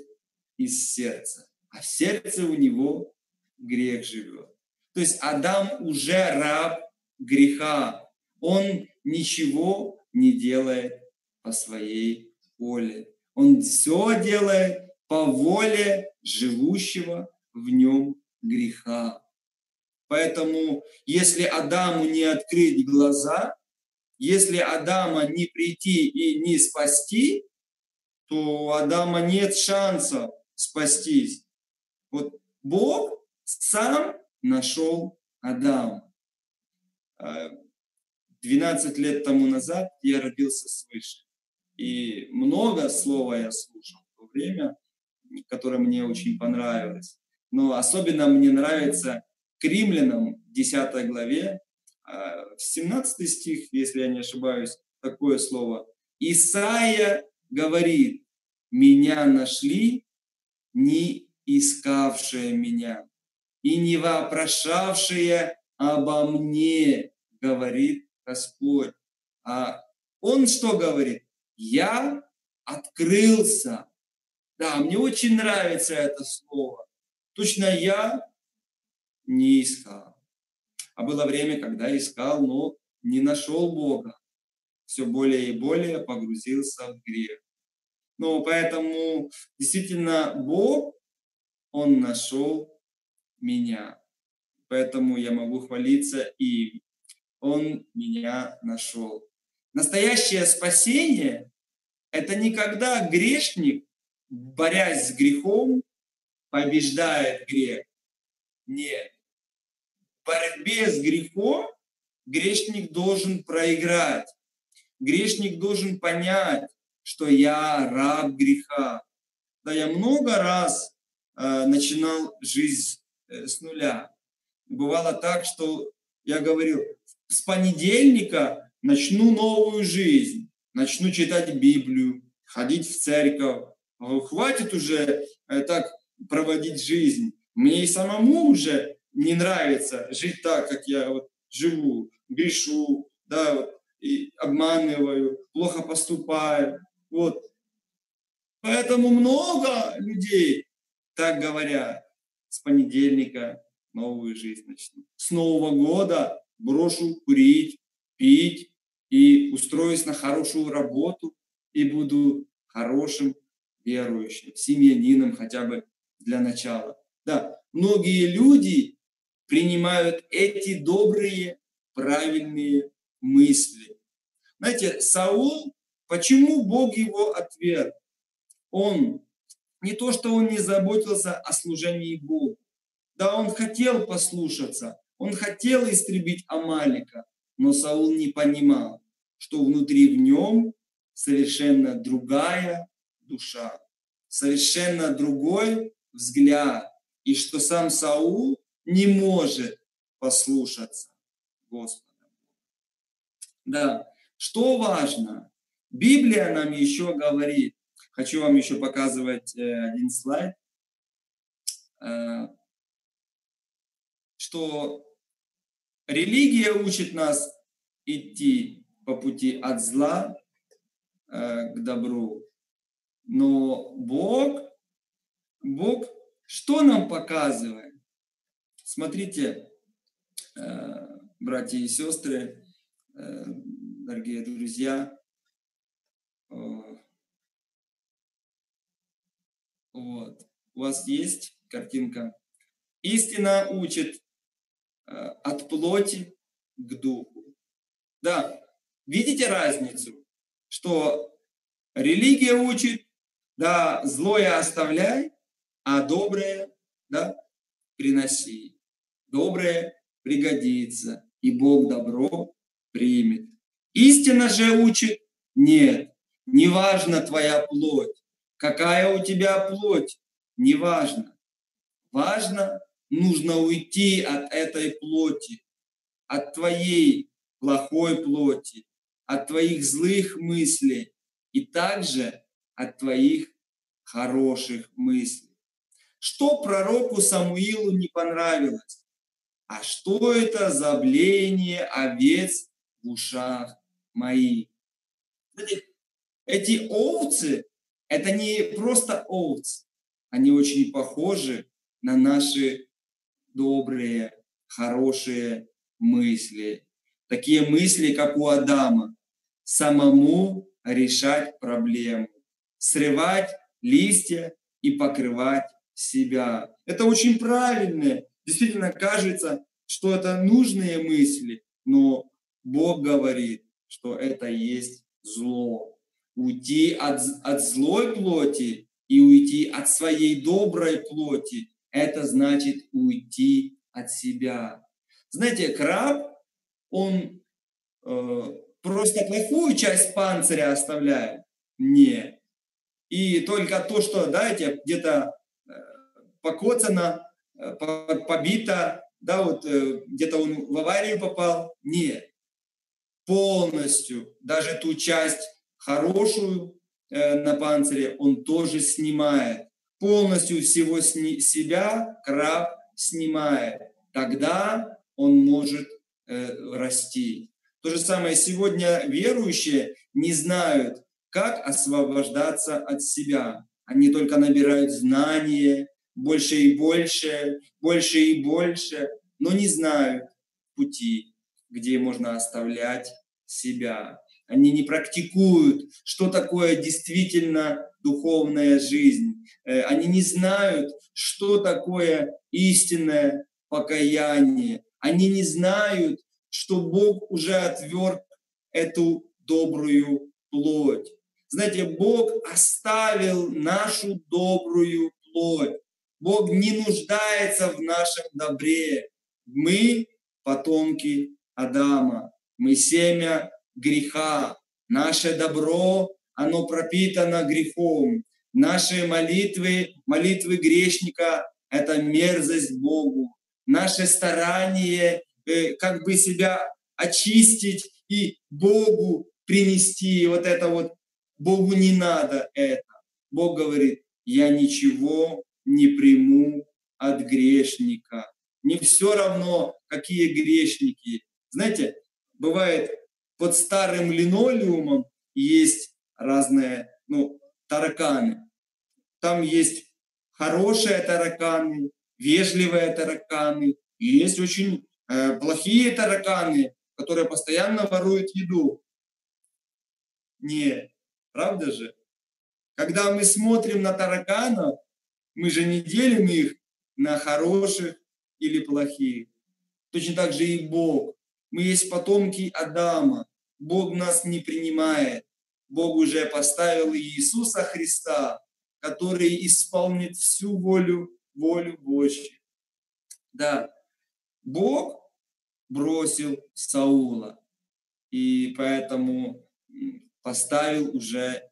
Speaker 1: из сердца. А в сердце у него грех живет. То есть Адам уже раб греха. Он ничего не делает по своей воле. Он все делает по воле живущего в нем греха. Поэтому, если Адаму не открыть глаза, если Адама не прийти и не спасти, то у Адама нет шансов спастись. Вот Бог сам нашел Адама. 12 лет тому назад я родился свыше. И много слова я слушал в то время, которое мне очень понравилось. Но особенно мне нравится к римлянам 10 главе, 17 а, стих, если я не ошибаюсь, такое слово. Исаия говорит, меня нашли, не искавшие меня, и не вопрошавшие обо мне, говорит Господь. А он что говорит? Я открылся. Да, мне очень нравится это слово. Точно я не искал. А было время, когда искал, но не нашел Бога. Все более и более погрузился в грех. Ну, поэтому действительно Бог, Он нашел меня. Поэтому я могу хвалиться им. Он меня нашел. Настоящее спасение – это не когда грешник, борясь с грехом, побеждает грех. Нет. В борьбе с грехом грешник должен проиграть. Грешник должен понять, что я раб греха. Да, я много раз э, начинал жизнь э, с нуля. Бывало так, что я говорил, с понедельника начну новую жизнь, начну читать Библию, ходить в церковь. Хватит уже э, так проводить жизнь. Мне и самому уже не нравится жить так, как я вот живу, грешу, да, и обманываю, плохо поступаю. Вот. Поэтому много людей так говорят. С понедельника новую жизнь начну. С Нового года брошу курить, пить и устроюсь на хорошую работу и буду хорошим верующим, семьянином хотя бы для начала. Да, многие люди принимают эти добрые, правильные мысли. Знаете, Саул, почему Бог его отверг? Он, не то, что он не заботился о служении Богу, да, он хотел послушаться, он хотел истребить Амалика, но Саул не понимал, что внутри в нем совершенно другая душа, совершенно другой взгляд, и что сам Саул не может послушаться Господа. Да, что важно? Библия нам еще говорит, хочу вам еще показывать э, один слайд, э, что религия учит нас идти по пути от зла э, к добру, но Бог, Бог что нам показывает? Смотрите, братья и сестры, дорогие друзья, вот. У вас есть картинка. Истина учит э, от плоти к духу. Да, видите разницу, что религия учит, да, злое оставляй, а доброе, да, приноси. Доброе пригодится, и Бог добро примет. Истина же учит, нет, не важна твоя плоть, какая у тебя плоть, не важно. Нужно уйти от этой плоти, от твоей плохой плоти, от твоих злых мыслей и также от твоих хороших мыслей. Что пророку Самуилу не понравилось? а что это за блеяние овец в ушах моих? Эти овцы, это не просто овцы, они очень похожи на наши добрые, хорошие мысли. Такие мысли, как у Адама. Самому решать проблему, срывать листья и покрывать себя. Это очень правильные, действительно кажется, что это нужные мысли, но Бог говорит, что это есть зло. Уйти от, от злой плоти и уйти от своей доброй плоти, это значит уйти от себя. Знаете, краб, он э, просто плохую часть панциря оставляет? Нет. И только то, что, знаете, где-то э, покоцано, э, побито, да, вот э, где-то он в аварию попал. Нет. Полностью, даже ту часть хорошую на панцире он тоже снимает. Полностью всего себя краб снимает. Тогда он может расти. То же самое сегодня верующие не знают, как освобождаться от себя. Они только набирают знания, больше и больше, больше и больше, но не знают пути, где можно оставлять себя. Они не практикуют, что такое действительно духовная жизнь. Э, они не знают, что такое истинное покаяние. Они не знают, что Бог уже отверг эту добрую плоть. Знаете, Бог оставил нашу добрую плоть. Бог не нуждается в нашем добре. Мы потомки Адама. Мы семя греха. Наше добро, оно пропитано грехом. Наши молитвы, молитвы грешника – это мерзость Богу. Наше старание э, как бы себя очистить и Богу принести вот это вот Богу не надо это. Бог говорит, я ничего не приму от грешника. Не все равно, какие грешники. Знаете, бывает под старым линолеумом есть разные ну, тараканы. Там есть хорошие тараканы, вежливые тараканы, и есть очень э, плохие тараканы, которые постоянно воруют еду. Нет, Правда же? Когда мы смотрим на тараканов, мы же не делим их на хороших или плохих. Точно так же и Бог. Мы есть потомки Адама. Бог нас не принимает. Бог уже поставил Иисуса Христа, который исполнит всю волю, волю Божью. Да, Бог бросил Саула. И поэтому поставил уже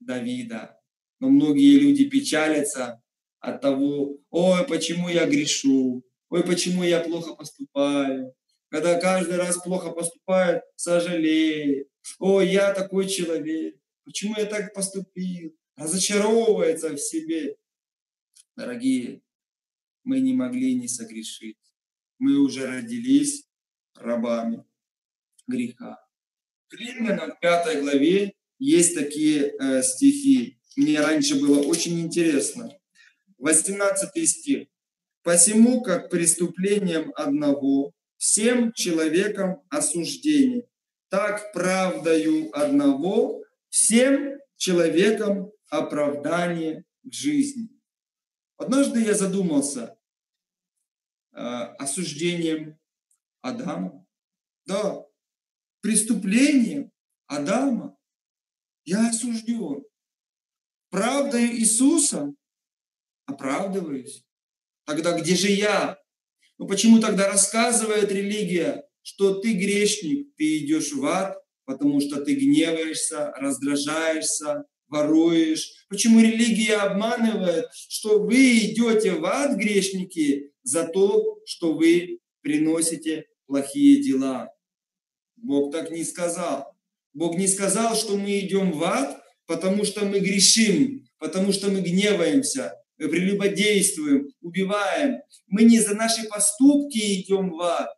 Speaker 1: Давида. Но многие люди печалятся от того, ой, почему я грешу, ой, почему я плохо поступаю. Когда каждый раз плохо поступает, сожалеет. Ой, я такой человек, почему я так поступил? Разочаровывается в себе. Дорогие, мы не могли не согрешить. Мы уже родились рабами греха. К Римлянам 5 главе есть такие э, стихи. Мне раньше было очень интересно. 18 стих. «Посему, как преступлением одного, всем человекам осуждение, так правдою одного, всем человекам оправдание к жизни». Однажды я задумался э, осуждением Адама. Да, преступлением Адама я осужден. Правдой Иисуса оправдываюсь. Тогда где же я? Ну почему тогда рассказывает религия, что ты грешник, ты идешь в ад, потому что ты гневаешься, раздражаешься, воруешь. Почему религия обманывает, что вы идете в ад, грешники, за то, что вы приносите плохие дела? Бог так не сказал. Бог не сказал, что мы идем в ад, потому что мы грешим, потому что мы гневаемся. прелюбодействуем, убиваем. Мы не за наши поступки идем в ад.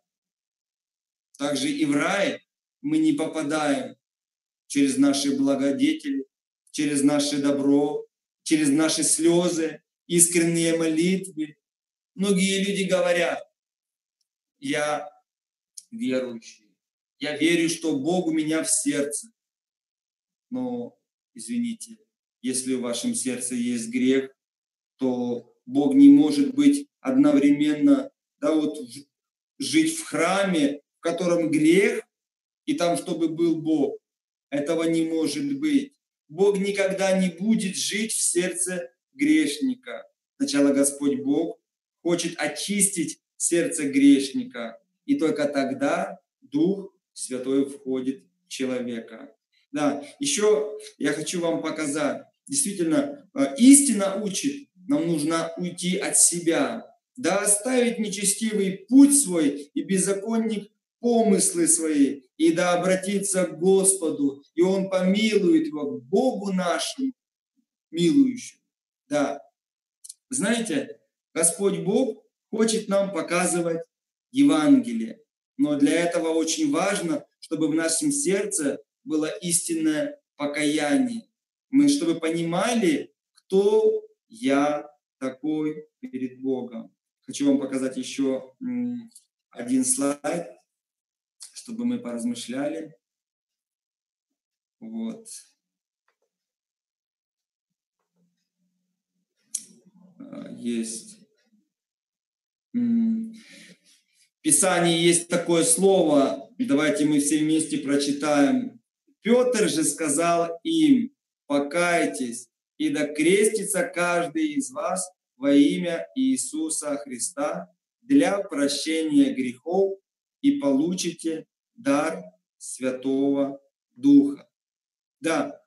Speaker 1: Также и в рай мы не попадаем через наши благодетели, через наше добро, через наши слезы, искренние молитвы. Многие люди говорят, я верующий, я верю, что Бог у меня в сердце. Но, извините, если в вашем сердце есть грех, то Бог не может быть одновременно, да, вот жить в храме, котором грех, и там, чтобы был Бог. Этого не может быть. Бог никогда не будет жить в сердце грешника. Сначала Господь Бог хочет очистить сердце грешника, и только тогда Дух Святой входит в человека. Да, еще я хочу вам показать. Действительно, э, истина учит, нам нужно уйти от себя, да оставить нечестивый путь свой и беззаконник помыслы свои, и да обратиться к Господу, и Он помилует его, к Богу нашему, милующему. Да. Знаете, Господь Бог хочет нам показывать Евангелие, но для этого очень важно, чтобы в нашем сердце было истинное покаяние. Мы, чтобы понимали, кто я такой перед Богом. Хочу вам показать еще один слайд чтобы мы поразмышляли. Вот. А, есть. В Писании есть такое слово, давайте мы все вместе прочитаем. Петр же сказал им, покайтесь, и да крестится каждый из вас во имя Иисуса Христа для прощения грехов и получите дар Святого Духа. Да,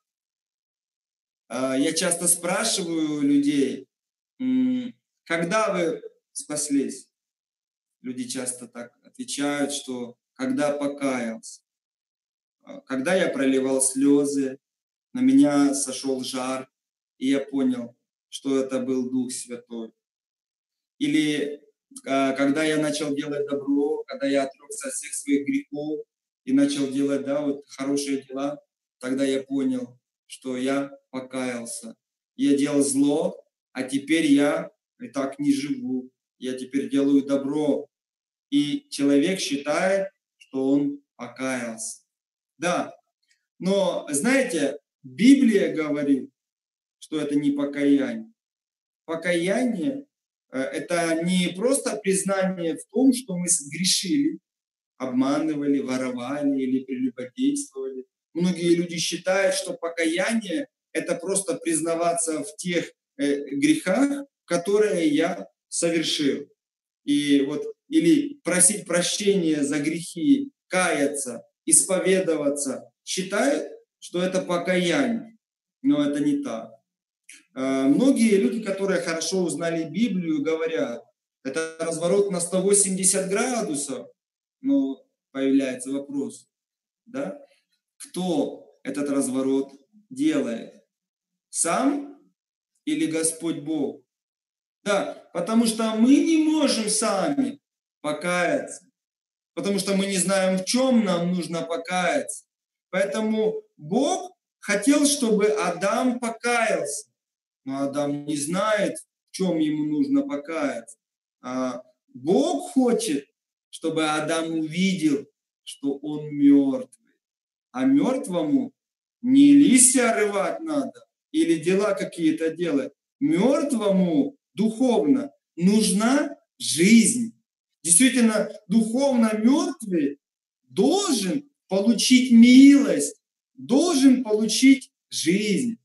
Speaker 1: а, я часто спрашиваю людей, когда вы спаслись? Люди часто так отвечают, что когда покаялся, а, когда я проливал слезы, на меня сошел жар, и я понял, что это был Дух Святой. Или когда я начал делать добро, когда я отрекся от всех своих грехов и начал делать, да, вот хорошие дела, тогда я понял, что я покаялся. Я делал зло, а теперь я и так не живу. Я теперь делаю добро. И человек считает, что он покаялся. Да, но, знаете, Библия говорит, что это не покаяние. Покаяние Э, это не просто признание в том, что мы сгрешили, обманывали, воровали или прелюбодействовали. Многие люди считают, что покаяние – это просто признаваться в тех э, грехах, которые я совершил. И вот, или просить прощения за грехи, каяться, исповедоваться. Считают, что это покаяние. Но это не так. Э, многие люди, которые хорошо узнали Библию, говорят, это разворот на 180 градусов. Но появляется вопрос, да? Кто этот разворот делает? Сам или Господь Бог? Да, потому что мы не можем сами покаяться, потому что мы не знаем, в чем нам нужно покаяться. Поэтому Бог хотел, чтобы Адам покаялся. Адам не знает, в чем ему нужно покаяться. А Бог хочет, чтобы Адам увидел, что он мертвый. А мертвому не листья рывать надо или дела какие-то делать. Мертвому духовно нужна жизнь. Действительно, духовно мертвый должен получить милость, должен получить жизнь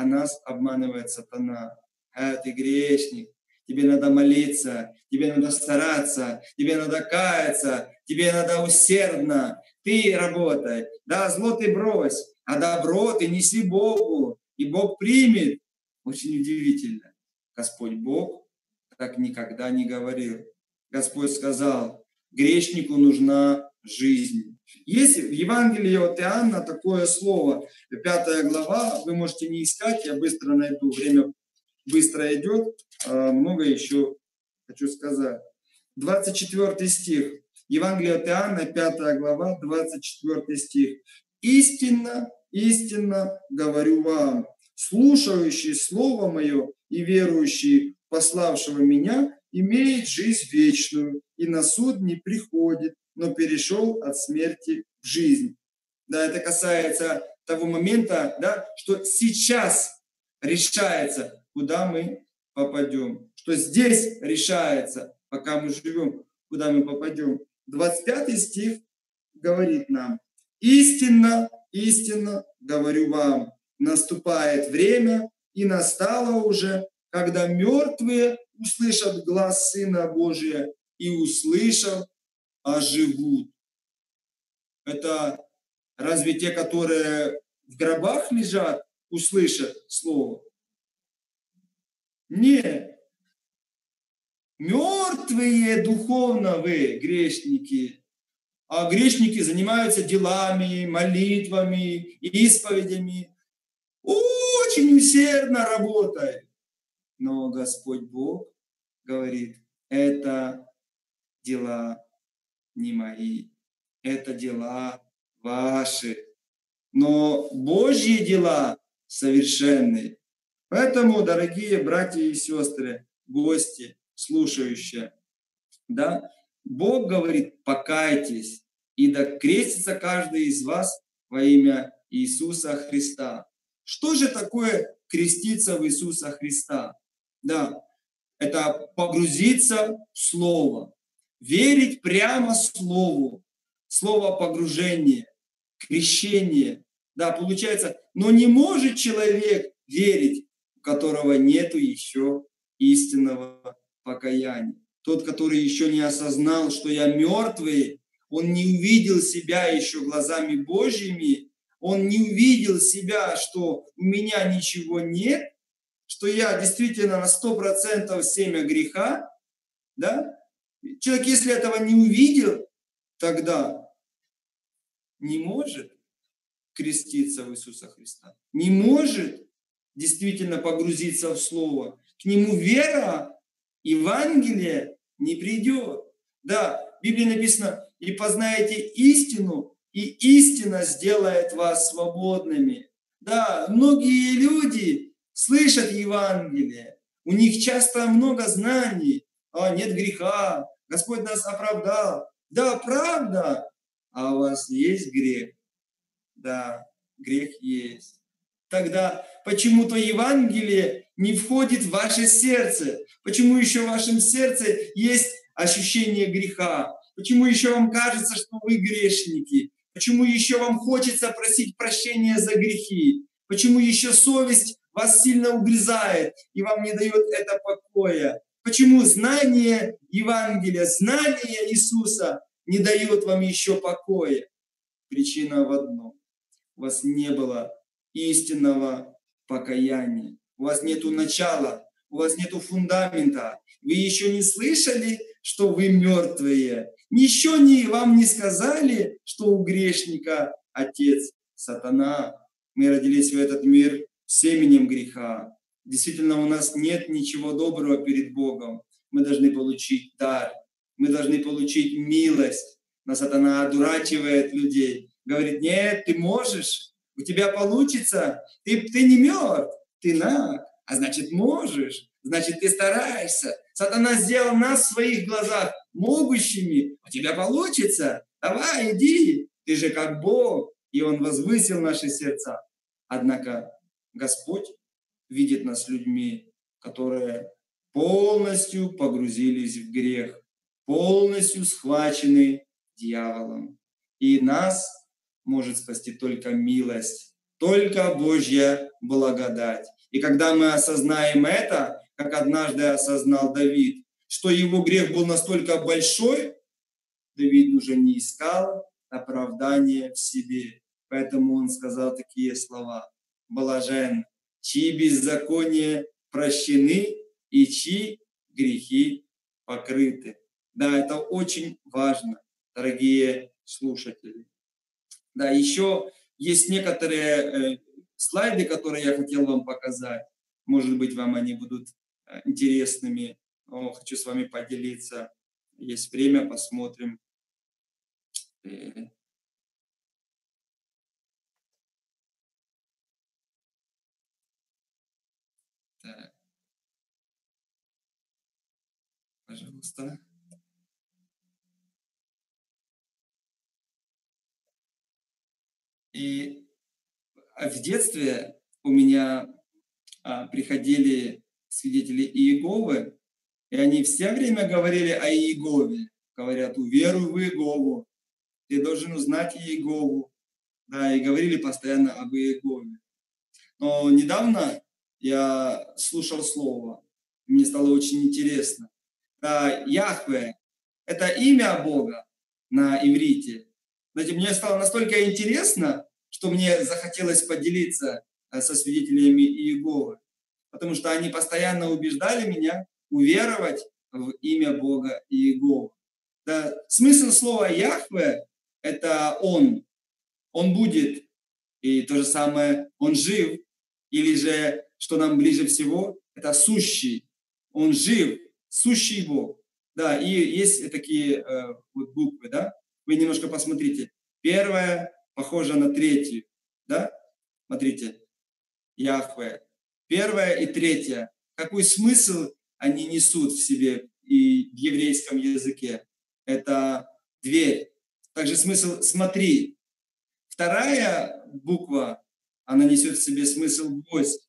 Speaker 1: а нас обманывает сатана. А ты грешник, тебе надо молиться, тебе надо стараться, тебе надо каяться, тебе надо усердно, ты работай. Да, зло ты брось, а добро ты неси Богу, и Бог примет. Очень удивительно. Господь Бог так никогда не говорил. Господь сказал, грешнику нужна жизнь. Есть в Евангелии от Иоанна такое слово, пятая глава, вы можете не искать, я быстро найду, время быстро идет, а, много еще хочу сказать. 24 стих. Евангелие от Иоанна, 5 глава, 24 стих. «Истинно, истинно говорю вам, слушающий Слово Мое и верующий пославшего Меня имеет жизнь вечную, и на суд не приходит, но перешел от смерти в жизнь». Да, это касается того момента, да, что сейчас решается, куда мы попадем. Что здесь решается, пока мы живем, куда мы попадем. 25 стих говорит нам, «Истинно, истинно говорю вам, наступает время, и настало уже, когда мертвые услышат глаз Сына Божия и, услышав, оживут». Это разве те, которые в гробах лежат, услышат Слово? Нет. Мертвые духовно вы, грешники. А грешники занимаются делами, молитвами, исповедями. Очень усердно работают. Но Господь Бог говорит, это дела не мои, это дела ваши. Но Божьи дела совершенные. Поэтому, дорогие братья и сестры, гости, слушающие, да, Бог говорит, покайтесь, и да крестится каждый из вас во имя Иисуса Христа. Что же такое креститься в Иисуса Христа? Да, это погрузиться в Слово, верить прямо Слову, Слово погружение, крещение. Да, получается, но не может человек верить у которого нету еще истинного покаяния. Тот, который еще не осознал, что я мертвый, он не увидел себя еще глазами Божьими, он не увидел себя, что у меня ничего нет, что я действительно на сто процентов семя греха, да? Человек, если этого не увидел, тогда не может креститься в Иисуса Христа, не может действительно погрузиться в Слово. К нему вера, Евангелие не придет. Да, в Библии написано, и познаете истину, и истина сделает вас свободными. Да, многие люди слышат Евангелие, у них часто много знаний, нет греха, Господь нас оправдал. Да, правда, а у вас есть грех? Да, грех есть тогда почему-то Евангелие не входит в ваше сердце. Почему еще в вашем сердце есть ощущение греха? Почему еще вам кажется, что вы грешники? Почему еще вам хочется просить прощения за грехи? Почему еще совесть вас сильно угрызает и вам не дает это покоя? Почему знание Евангелия, знание Иисуса не дает вам еще покоя? Причина в одном. У вас не было истинного покаяния. У вас нету начала, у вас нету фундамента. Вы еще не слышали, что вы мертвые. Еще не, вам не сказали, что у грешника отец сатана. Мы родились в этот мир семенем греха. Действительно, у нас нет ничего доброго перед Богом. Мы должны получить дар. Мы должны получить милость. Но сатана одурачивает людей. Говорит, нет, ты можешь, у тебя получится, ты, ты не мертв, ты наг, а значит можешь, значит ты стараешься. Сатана сделал нас в своих глазах могущими, у тебя получится, давай, иди, ты же как Бог, и Он возвысил наши сердца. Однако Господь видит нас людьми, которые полностью погрузились в грех, полностью схвачены дьяволом. И нас может спасти только милость, только Божья благодать. И когда мы осознаем это, как однажды осознал Давид, что его грех был настолько большой, Давид уже не искал оправдания в себе. Поэтому он сказал такие слова. Блажен, чьи беззакония прощены и чьи грехи покрыты. Да, это очень важно, дорогие слушатели. Да, еще есть некоторые э, слайды, которые я хотел вам показать. Может быть, вам они будут э, интересными. Но хочу с вами поделиться. Есть время, посмотрим. Э, так. Пожалуйста. И в детстве у меня а, приходили свидетели Иеговы, и они все время говорили о Иегове. Говорят, уверуй в Иегову, ты должен узнать Иегову. Да, и говорили постоянно об Иегове. Но недавно я слушал слово, мне стало очень интересно. Да, Яхве – это имя Бога на иврите. Знаете, мне стало настолько интересно, что мне захотелось поделиться э, со свидетелями Иеговы, потому что они постоянно убеждали меня уверовать в имя Бога Иеговы. Да, смысл слова Яхве – это Он. Он будет. И то же самое, Он жив. Или же, что нам ближе всего, это сущий. Он жив, сущий Бог. Да, и есть такие э, вот буквы, да? Вы немножко посмотрите. Первая похожа на третью, да? Смотрите, Яхве. Первая и третья. Какой смысл они несут в себе и в еврейском языке? Это дверь. Также смысл «смотри». Вторая буква, она несет в себе смысл «гость».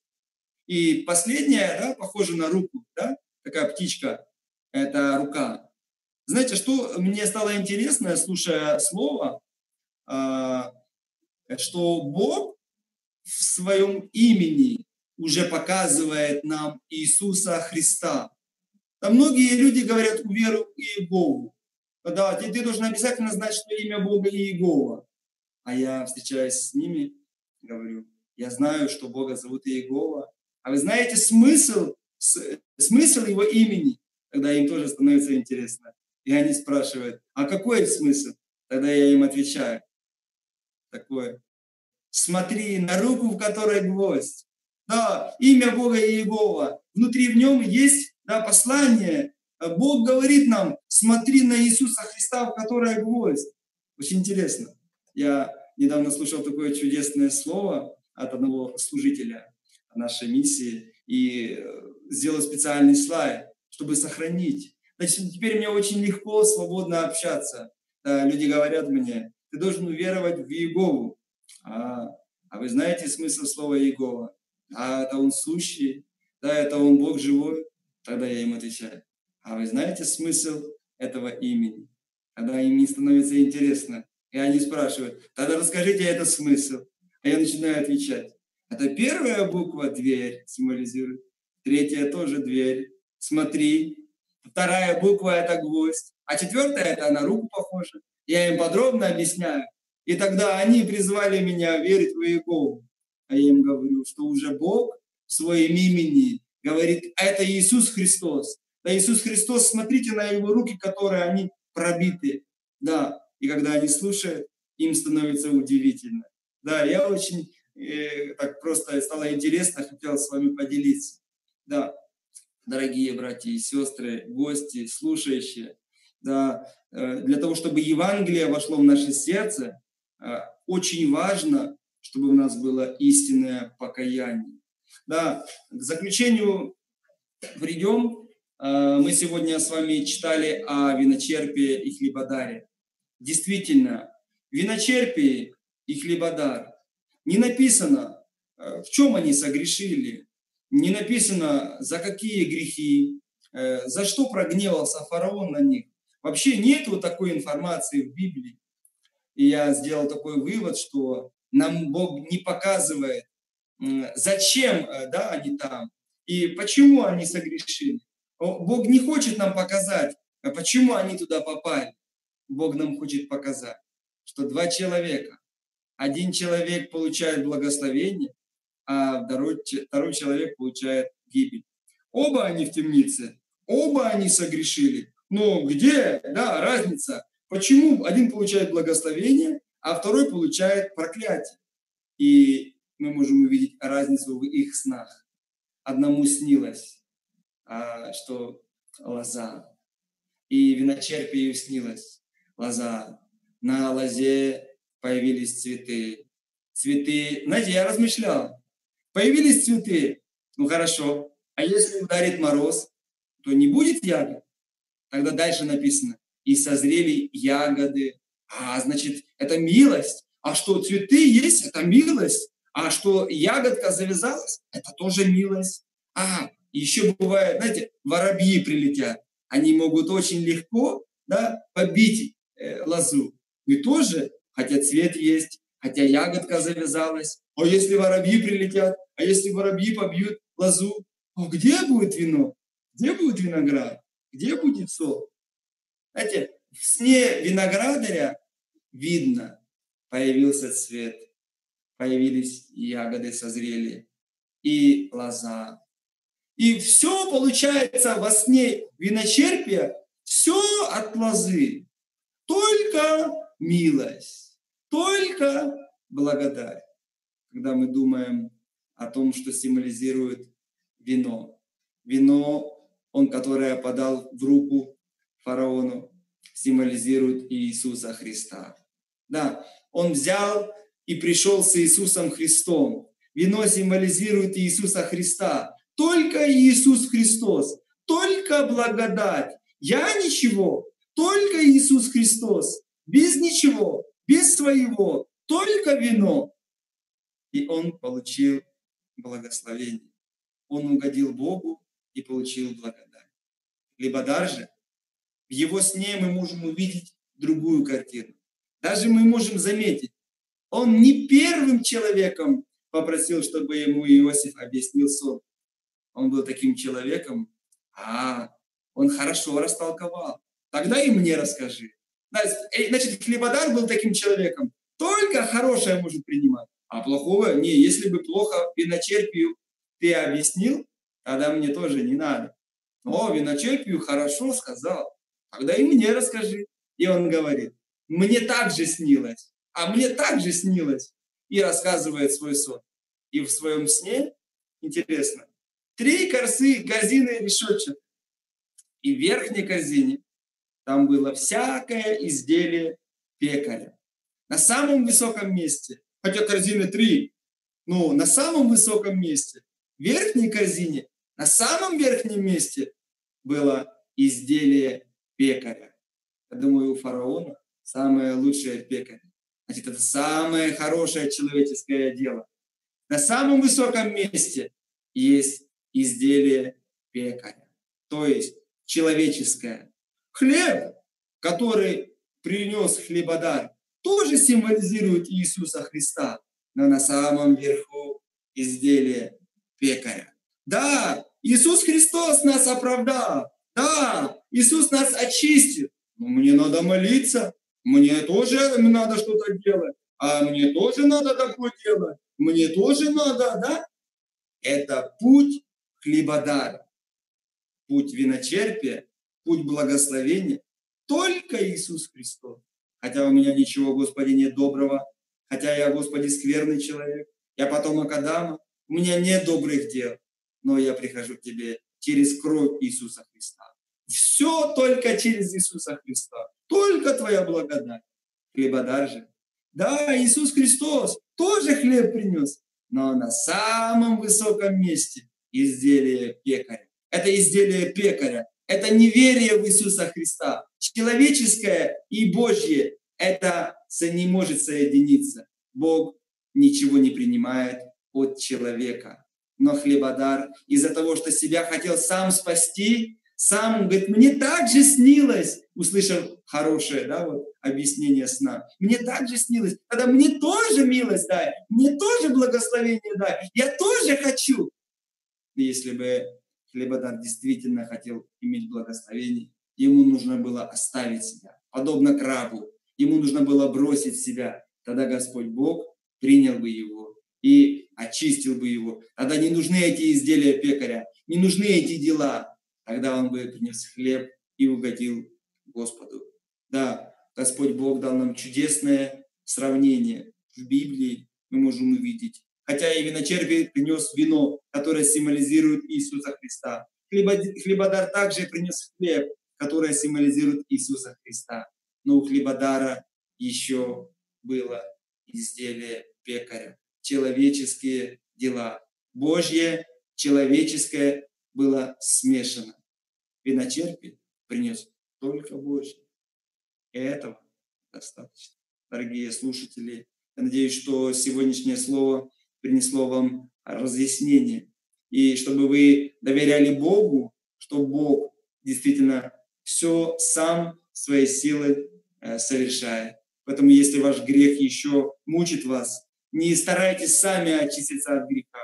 Speaker 1: И последняя, да, похожа на руку, да, такая птичка, это рука. Знаете, что мне стало интересно, слушая слово, а, что Бог в своем имени уже показывает нам Иисуса Христа. Там многие люди говорят уверуй Иегову. Да, ты, ты должен обязательно знать, что имя Бога Иегова. А я встречаюсь с ними, говорю, я знаю, что Бога зовут Иегова. А вы знаете смысл, смысл его имени? Тогда им тоже становится интересно. И они спрашивают, а какой смысл? Тогда я им отвечаю. Такое. Смотри на руку, в которой гвоздь. Да, имя Бога Иегова. Внутри в нем есть да, послание. Бог говорит нам, смотри на Иисуса Христа, в которой гвоздь. Очень интересно. Я недавно слушал такое чудесное слово от одного служителя нашей миссии и э, сделал специальный слайд, чтобы сохранить Значит, теперь мне очень легко, свободно общаться. Люди говорят мне, ты должен уверовать в Иегову. А, а вы знаете смысл слова Иегова? А это Он сущий, да, это Он Бог живой. Тогда я им отвечаю. А вы знаете смысл этого имени? Тогда им не становится интересно. И они спрашивают, тогда расскажите это смысл. А я начинаю отвечать. Это первая буква «дверь» символизирует. Третья тоже «дверь». Смотри, вторая буква – это гвоздь, а четвертая – это на руку похожа. Я им подробно объясняю. И тогда они призвали меня верить в Иегову. А я им говорю, что уже Бог в своем имени говорит, это Иисус Христос. Да, Иисус Христос, смотрите на его руки, которые они пробиты. Да, и когда они слушают, им становится удивительно. Да, я очень э, так просто стало интересно, хотел с вами поделиться. Да, дорогие братья и сестры, гости, слушающие, да, э, для того, чтобы Евангелие вошло в наше сердце, э, очень важно, чтобы у нас было истинное покаяние. Да, к заключению придем. Э, мы сегодня с вами читали о виночерпе и хлебодаре. Действительно, виночерпие и хлебодар не написано, в чем они согрешили, не написано, за какие грехи, э, за что прогневался фараон на них. Вообще нет вот такой информации в Библии. И я сделал такой вывод, что нам Бог не показывает, зачем э, да, они там и почему они согрешили. Бог не хочет нам показать, а почему они туда попали. Бог нам хочет показать, что два человека, один человек получает благословение, а второй, второй человек получает гибель. Оба они в темнице, оба они согрешили. Но где, да, разница? Почему один получает благословение, а второй получает проклятие? И мы можем увидеть разницу в их снах. одному снилось, а, что лоза. И виночерпию снилось лоза. На лозе появились цветы. Цветы, знаете, я размышлял. Появились цветы, ну хорошо. А если ударит мороз, то не будет ягод. Тогда дальше написано, и созрели ягоды. А, значит, это милость. А что цветы есть, это милость. А что ягодка завязалась, это тоже милость. А, еще бывает, знаете, воробьи прилетят. Они могут очень легко да, побить э, лозу. И тоже, хотя цвет есть, хотя ягодка завязалась. А если воробьи прилетят, а если воробьи побьют лозу, а где будет вино? Где будет виноград? Где будет сок? Знаете, в сне виноградаря видно, появился цвет, появились ягоды, созрели, и лоза. И все получается во сне виночерпия, все от лозы. Только милость, только благодать. Когда мы думаем о том, что символизирует вино. Вино, он, которое подал в руку фараону, символизирует Иисуса Христа. Да, он взял и пришел с Иисусом Христом. Вино символизирует Иисуса Христа. Только Иисус Христос, только благодать. Я ничего, только Иисус Христос. Без ничего, без своего, только вино. И он получил благословение. Он угодил Богу и получил благодать. Либо даже в его сне мы можем увидеть другую картину. Даже мы можем заметить, он не первым человеком попросил, чтобы ему Иосиф объяснил сон. Он был таким человеком, а он хорошо растолковал. Тогда и мне расскажи. Значит, хлебодар был таким человеком, только хорошее может принимать, а плохого не. Если бы плохо виночерпию ты объяснил, тогда мне тоже не надо. О, виночерпию хорошо сказал, тогда и мне расскажи. И он говорит, мне также снилось, а мне также снилось. И рассказывает свой сон. И в своем сне, интересно, три корсы корзины решетчатые. И в верхней корзине там было всякое изделие пекаря. На самом высоком месте, хотя корзины три, но на самом высоком месте, в верхней корзине, на самом верхнем месте было изделие пекаря. Я думаю, у фараона самое лучшее пекарь. Значит, это самое хорошее человеческое дело. На самом высоком месте есть изделие пекаря, то есть человеческое. Хлеб, который принес хлебодар, тоже символизирует Иисуса Христа, но на самом верху изделие пекаря. Да, Иисус Христос нас оправдал. Да, Иисус нас очистил. Но мне надо молиться. Мне тоже надо что-то делать. А мне тоже надо такое делать. Мне тоже надо, да? Это путь хлебодара. Путь виночерпия, путь благословения. Только Иисус Христос. Хотя у меня ничего, Господи, нет доброго. Хотя я, Господи, скверный человек. Я потомок Адама. У меня нет добрых дел но я прихожу к тебе через кровь Иисуса Христа. Все только через Иисуса Христа. Только твоя благодать. Хлебодар же. Да, Иисус Христос тоже хлеб принес, но на самом высоком месте изделие пекаря. Это изделие пекаря. Это неверие в Иисуса Христа. Человеческое и Божье это не может соединиться. Бог ничего не принимает от человека но хлебодар из-за того, что себя хотел сам спасти, сам говорит, мне так же снилось, услышав хорошее да, вот, объяснение сна, мне так же снилось, тогда мне тоже милость дай, мне тоже благословение дай, я тоже хочу. Если бы хлебодар действительно хотел иметь благословение, ему нужно было оставить себя, подобно крабу, ему нужно было бросить себя, тогда Господь Бог принял бы его и очистил бы его. Тогда не нужны эти изделия пекаря, не нужны эти дела. Тогда он бы принес хлеб и угодил Господу. Да, Господь Бог дал нам чудесное сравнение. В Библии мы можем увидеть. Хотя и виночерпий принес вино, которое символизирует Иисуса Христа. Хлебодар также принес хлеб, который символизирует Иисуса Христа. Но у хлебодара еще было изделие пекаря, человеческие дела. Божье, человеческое было смешано. Виночерпий принес только Божье. И этого достаточно. Дорогие слушатели, я надеюсь, что сегодняшнее слово принесло вам разъяснение. И чтобы вы доверяли Богу, что Бог действительно все сам своей силой э, совершает. Поэтому если ваш грех еще мучит вас, не старайтесь сами очиститься от греха.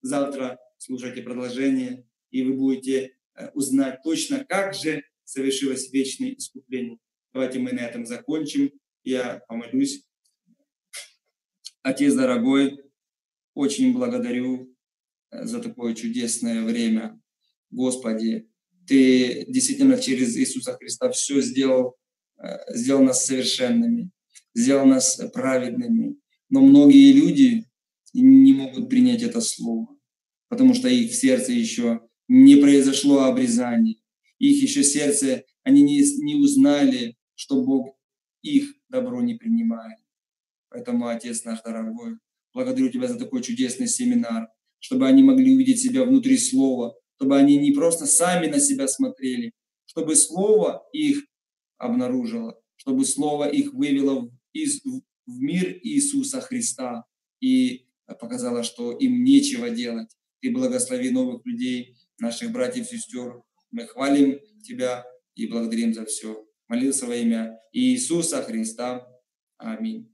Speaker 1: Завтра слушайте продолжение, и вы будете э, узнать точно, как же совершилось вечное искупление. Давайте мы на этом закончим. Я помолюсь. Отец дорогой, очень благодарю э, за такое чудесное время. Господи, Ты действительно через Иисуса Христа все сделал, э, сделал нас совершенными, сделал нас праведными. Но многие люди не могут принять это слово, потому что их в сердце еще не произошло обрезание. Их еще сердце, они не, не узнали, что Бог их добро не принимает. Поэтому, Отец наш дорогой, благодарю Тебя за такой чудесный семинар, чтобы они могли увидеть себя внутри Слова, чтобы они не просто сами на себя смотрели, чтобы Слово их обнаружило, чтобы Слово их вывело из, в мир Иисуса Христа и показало, что им нечего делать. Ты благослови новых людей, наших братьев и сестер. Мы хвалим Тебя и благодарим за все. Молился во имя Иисуса Христа. Аминь.